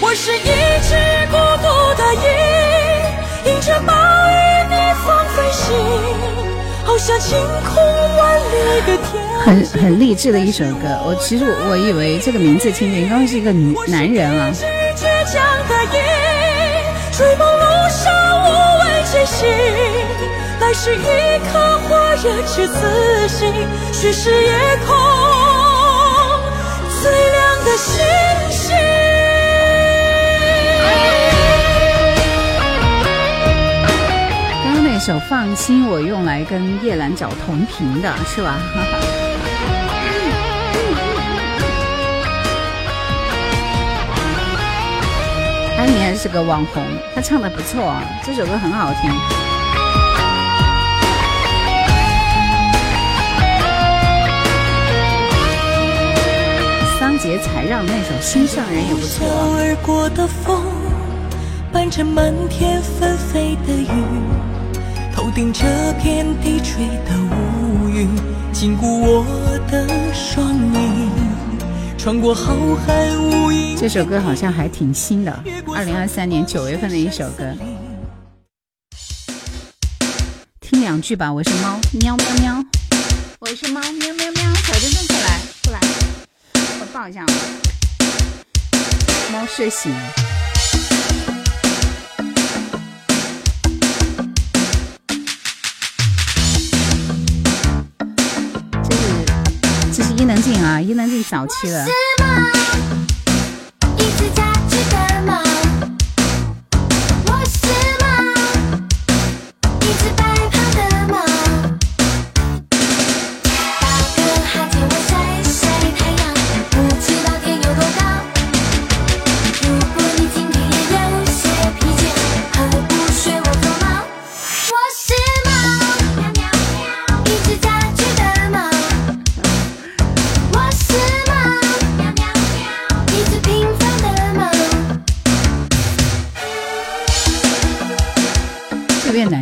我是一只孤独的鹰，迎着暴雨逆风飞行，翱翔晴空万里的天。很很励志的一首歌。我其实我我以为这个名字听着应该是一个女男人啊。是倔强的鹰，追梦路上无畏前行。来时一颗火热之自信，去时夜空最亮的星星。刚刚那首《放心》，我用来跟叶兰找同频的是吧？安妮还是个网红，她唱的不错啊，这首歌很好听。桑杰才让那首《心上人》也不错啊。而过的风，伴着漫天纷飞的雨，头顶这片低垂的乌云，禁锢我的双翼，穿过浩瀚无垠。这首歌好像还挺新的，二零二三年九月份的一首歌。听两句吧，我是猫，喵喵喵，我是猫，喵喵喵，小珍珍过来，过来，我抱一下啊。猫睡醒了。这是伊能静啊，伊能静早期的。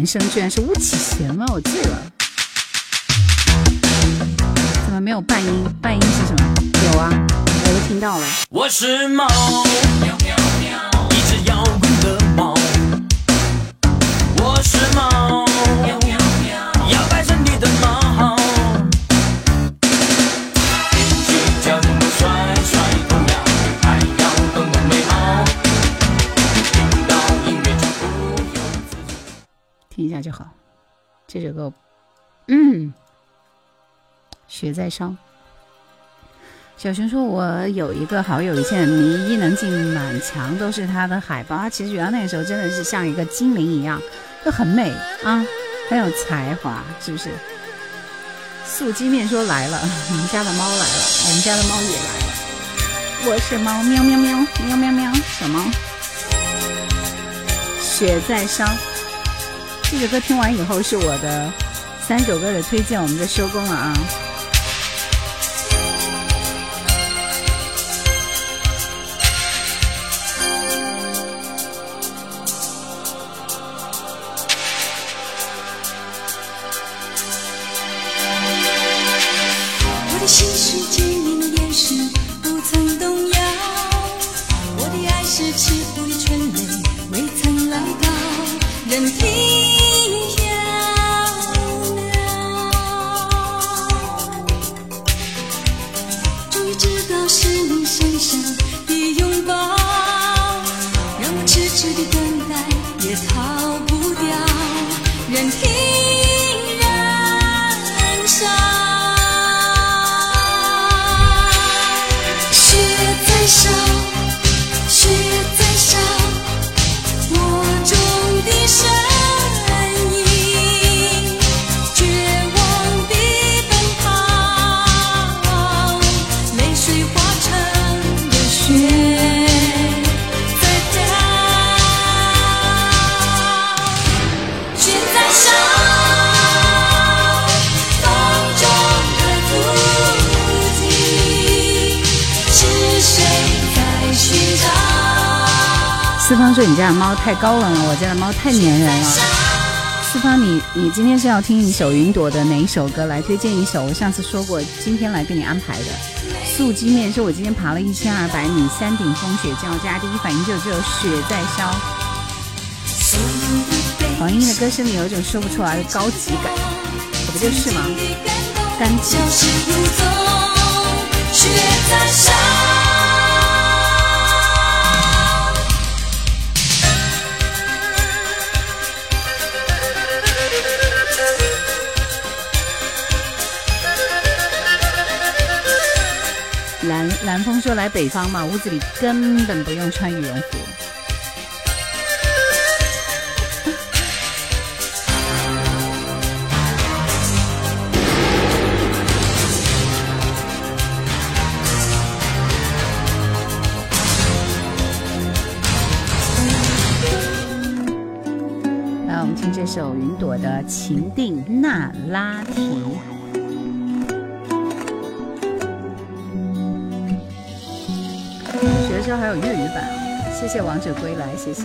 男生居然是巫启贤吗？我记了。怎么没有半音？半音是什么？有啊，我都听到了。我是猫，就好。这首歌，嗯，雪在烧。小熊说：“我有一个好友，以前迷伊能静满墙都是他的海报。他其实原来那个时候真的是像一个精灵一样，就很美啊，很有才华，是不是？”素鸡面说：“来了，你们家的猫来了，我们家的猫也来了。我是猫，喵喵喵，喵喵喵，小猫。雪在烧。这首歌听完以后是我的三首歌的推荐，我们就收工了啊。你家的猫太高冷了，我家的猫太粘人了。四方你，你今天是要听一首云朵的哪一首歌？来推荐一首。我上次说过，今天来给你安排的。素鸡面是我今天爬了一千二百米，山顶风雪交加，第一反应就是这首《雪在烧》。黄莺的歌声里有一种说不出来的高级感，这不就是吗？干净消失无踪，雪在烧。说来北方嘛，屋子里根本不用穿羽绒服。来，我们听这首云朵的《情定那拉提》。还有粤语版，谢谢王者归来，谢谢。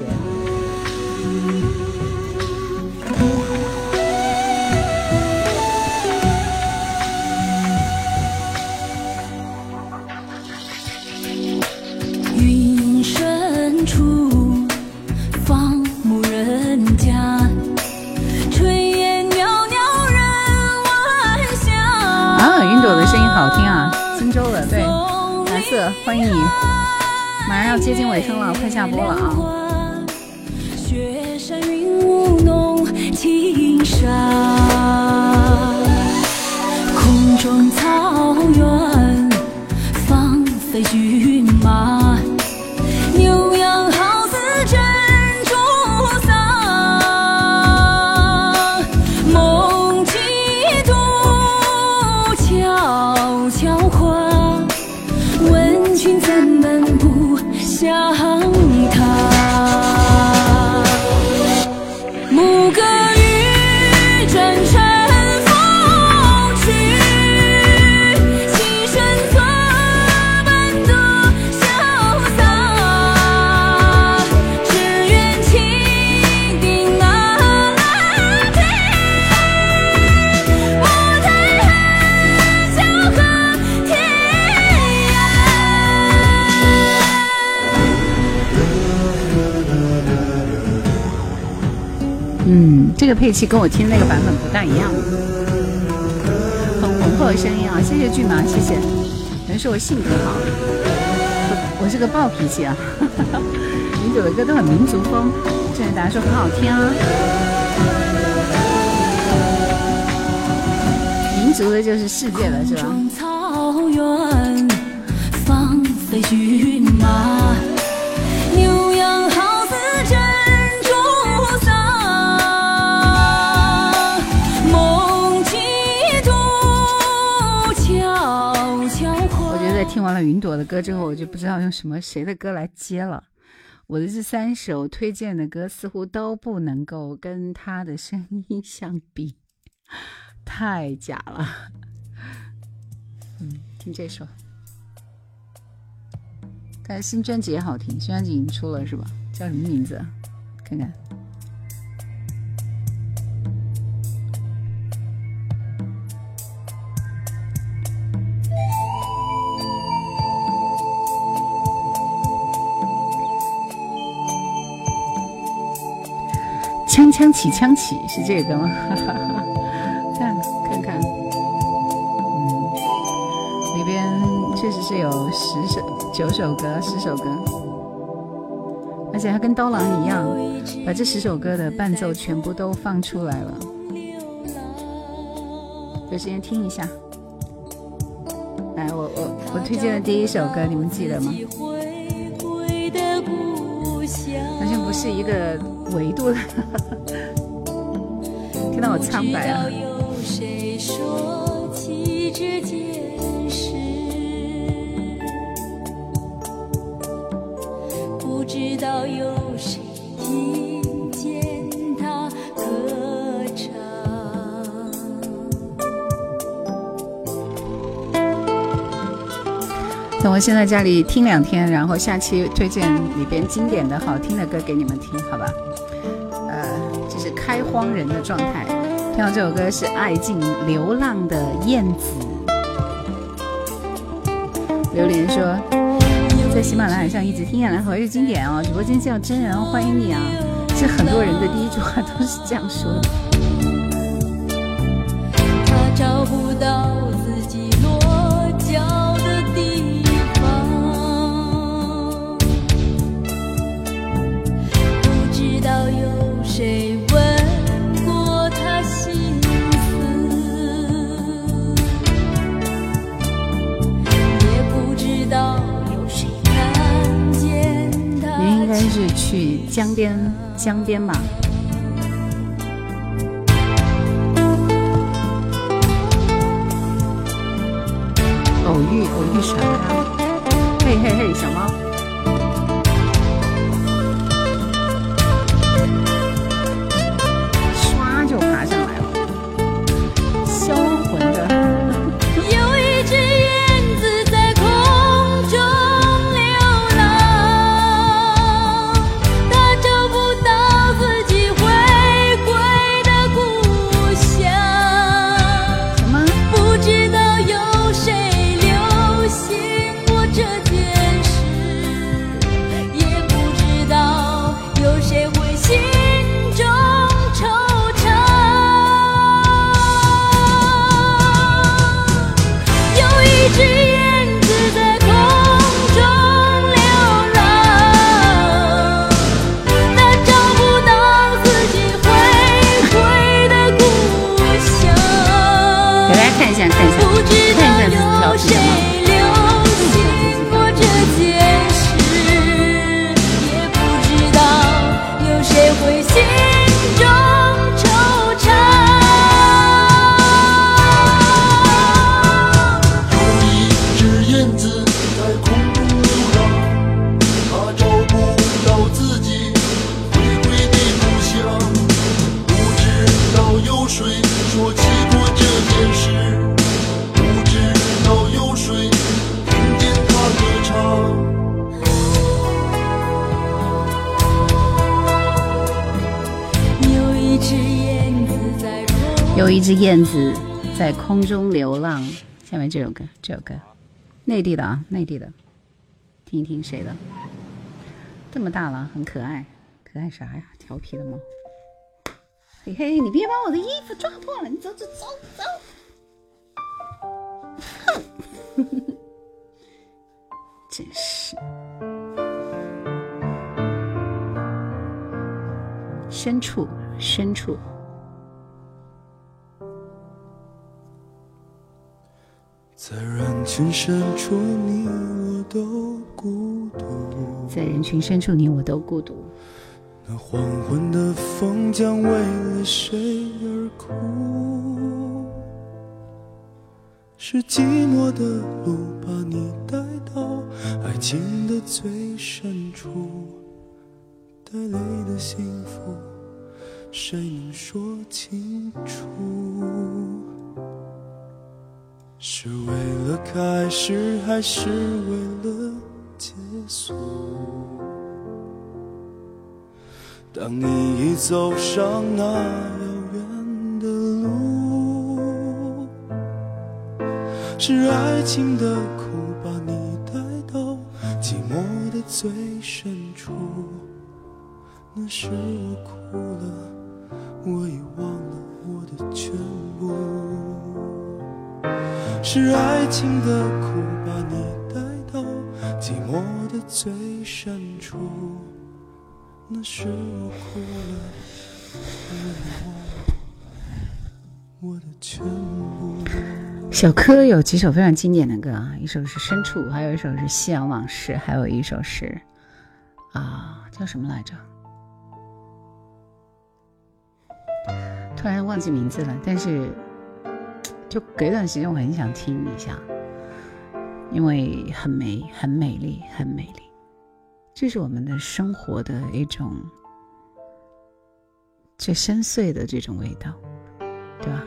下播了啊。嗯，这个配器跟我听那个版本不大一样，很浑厚的声音啊！谢谢骏马，谢谢。可能是我性格好，我是个暴脾气啊。云朵的歌都很民族风，这位大家说很好听啊。民族的就是世界了，是吧？中草原放飞骏马，听完了云朵的歌之后，我就不知道用什么谁的歌来接了。我的这三首推荐的歌似乎都不能够跟他的声音相比，太假了。嗯，听这首，但新专辑也好听，新专辑已经出了是吧？叫什么名字？看看。锵起，锵起是这个吗？看看看，嗯，里边确实是有十首、九首歌、十首歌，而且他跟刀郎一样，把这十首歌的伴奏全部都放出来了。有时间听一下。来，我我我推荐的第一首歌，你们记得吗？好像不是一个维度的，听到我苍白啊！等我先在家里听两天，然后下期推荐里边经典的好听的歌给你们听，好吧？荒人的状态。听到这首歌是爱尽流浪的燕子。榴莲说，在喜马拉雅上一直听下来，还是经典哦。直播间见到真人，欢迎你啊！是很多人的第一句话都是这样说的。他找不到自己落江边，江边嘛？偶遇，偶遇啥呀？嘿嘿嘿，小猫。空中流浪。下面这首歌，这首歌，内地的啊，内地的，听一听谁的？这么大了，很可爱，可爱啥呀？调皮的猫。嘿嘿，你别把我的衣服抓破了，你走走走走。哼，真是。深处，深处。在人群深处，你我都孤独。在人群深处，你我都孤独。那黄昏的风将为了谁而哭？是寂寞的路把你带到爱情的最深处。带泪的幸福，谁能说清楚？是为了开始，还是为了结束？当你已走上那遥远的路，是爱情的苦把你带到寂寞的最深处。那时我哭了，我已忘了我的全部。是爱情的苦把你带到寂寞的最深处。那是我哭了，小柯有几首非常经典的歌啊，一首是《深处》，还有一首是《夕阳往事》，还有一首是啊叫什么来着？突然忘记名字了，但是就隔一段时间我很想听一下，因为很美、很美丽、很美丽。这是我们的生活的一种最深邃的这种味道，对吧？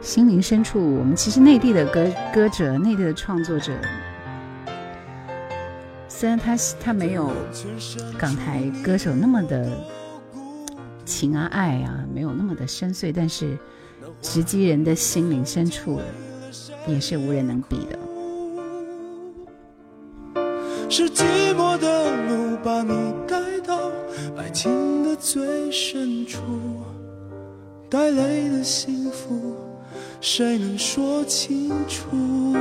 心灵深处，我们其实内地的歌歌者、内地的创作者，虽然他他没有港台歌手那么的情啊爱啊，没有那么的深邃，但是直击人的心灵深处，也是无人能比的。是寂寞的路把你带到爱情的最深处，带泪的幸福，谁能说清楚？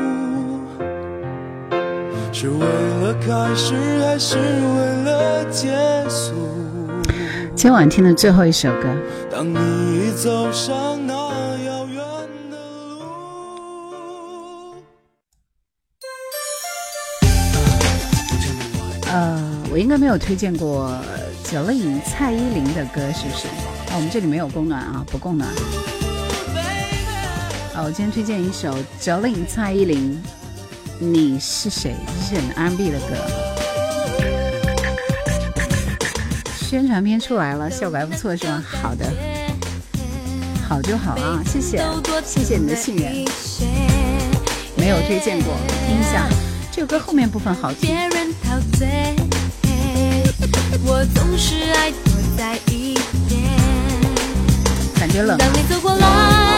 是为了开始，还是为了结束？今晚听的最后一首歌，当你走上那应该没有推荐过 Jolin 蔡依林的歌，是不是？啊，我们这里没有供暖啊，不供暖。啊，我今天推荐一首 Jolin 蔡依林，《你是谁》，这是很 R&B 的歌。宣传片出来了，效果还不错，是吗？好的，好就好啊，谢谢，谢谢你的信任。没有推荐过，听一下这个歌后面部分好听。我总是爱躲在一边。感觉冷。当你走过来，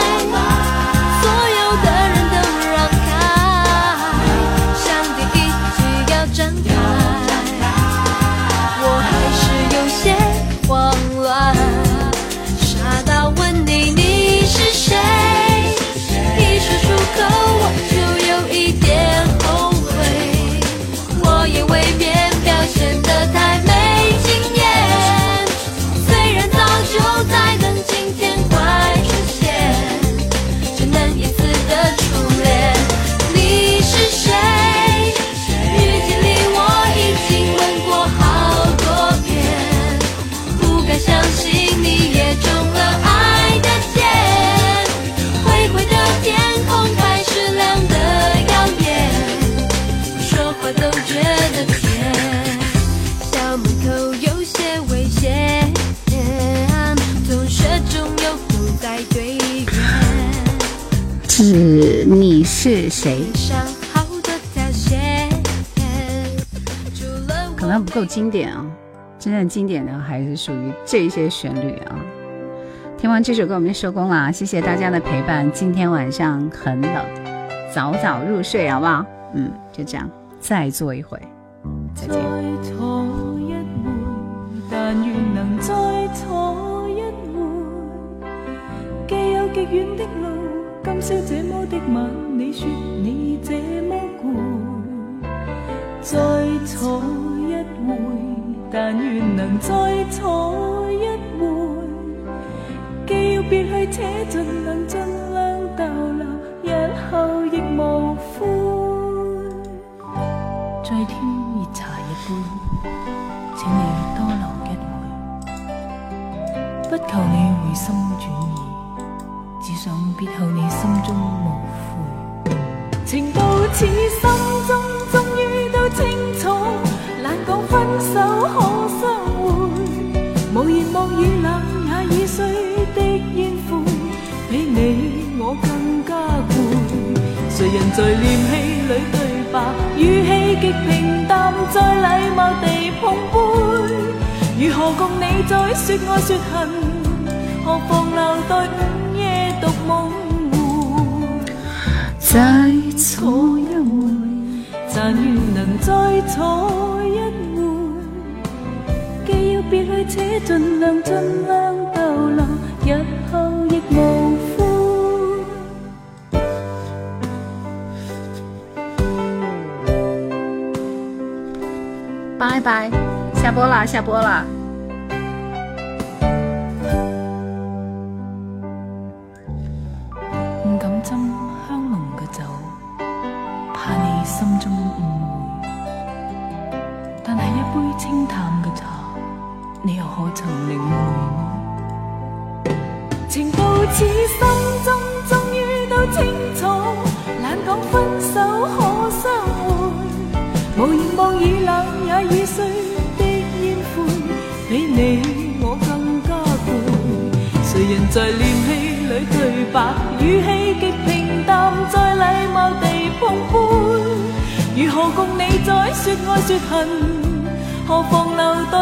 是谁？可能不够经典啊，真正经典的还是属于这些旋律啊。听完这首歌我们就收工了，谢谢大家的陪伴。今天晚上很冷，早早入睡好不好？嗯，就这样，再做一回，再见。但愿能再坐一回。既有极远的路，今宵這麼的晚，你說你這麼攰。再坐一會，但願能再坐一會。既要別去，且盡能盡量逗留，日後亦無悔。再添熱茶一杯，請你多留一會。不求你回心轉意，别后你心中无悔情到此心中终于都清楚难讲分手可相会无言望雨冷也已碎的烟灰比你我更加攰谁人在念戏里对白语气极平淡再礼貌地碰杯？如何共你再说爱说恨何妨留待再坐一回，但愿能再坐一回。既要別去，且盡量盡量逗留，日後亦無悔。拜拜，下播啦，下播啦。無言望已冷，也已碎的烟灰，比你我更加攰。谁人在念戏里对白，语气极平淡，再礼貌地碰杯。如何共你再说爱说恨？何妨留待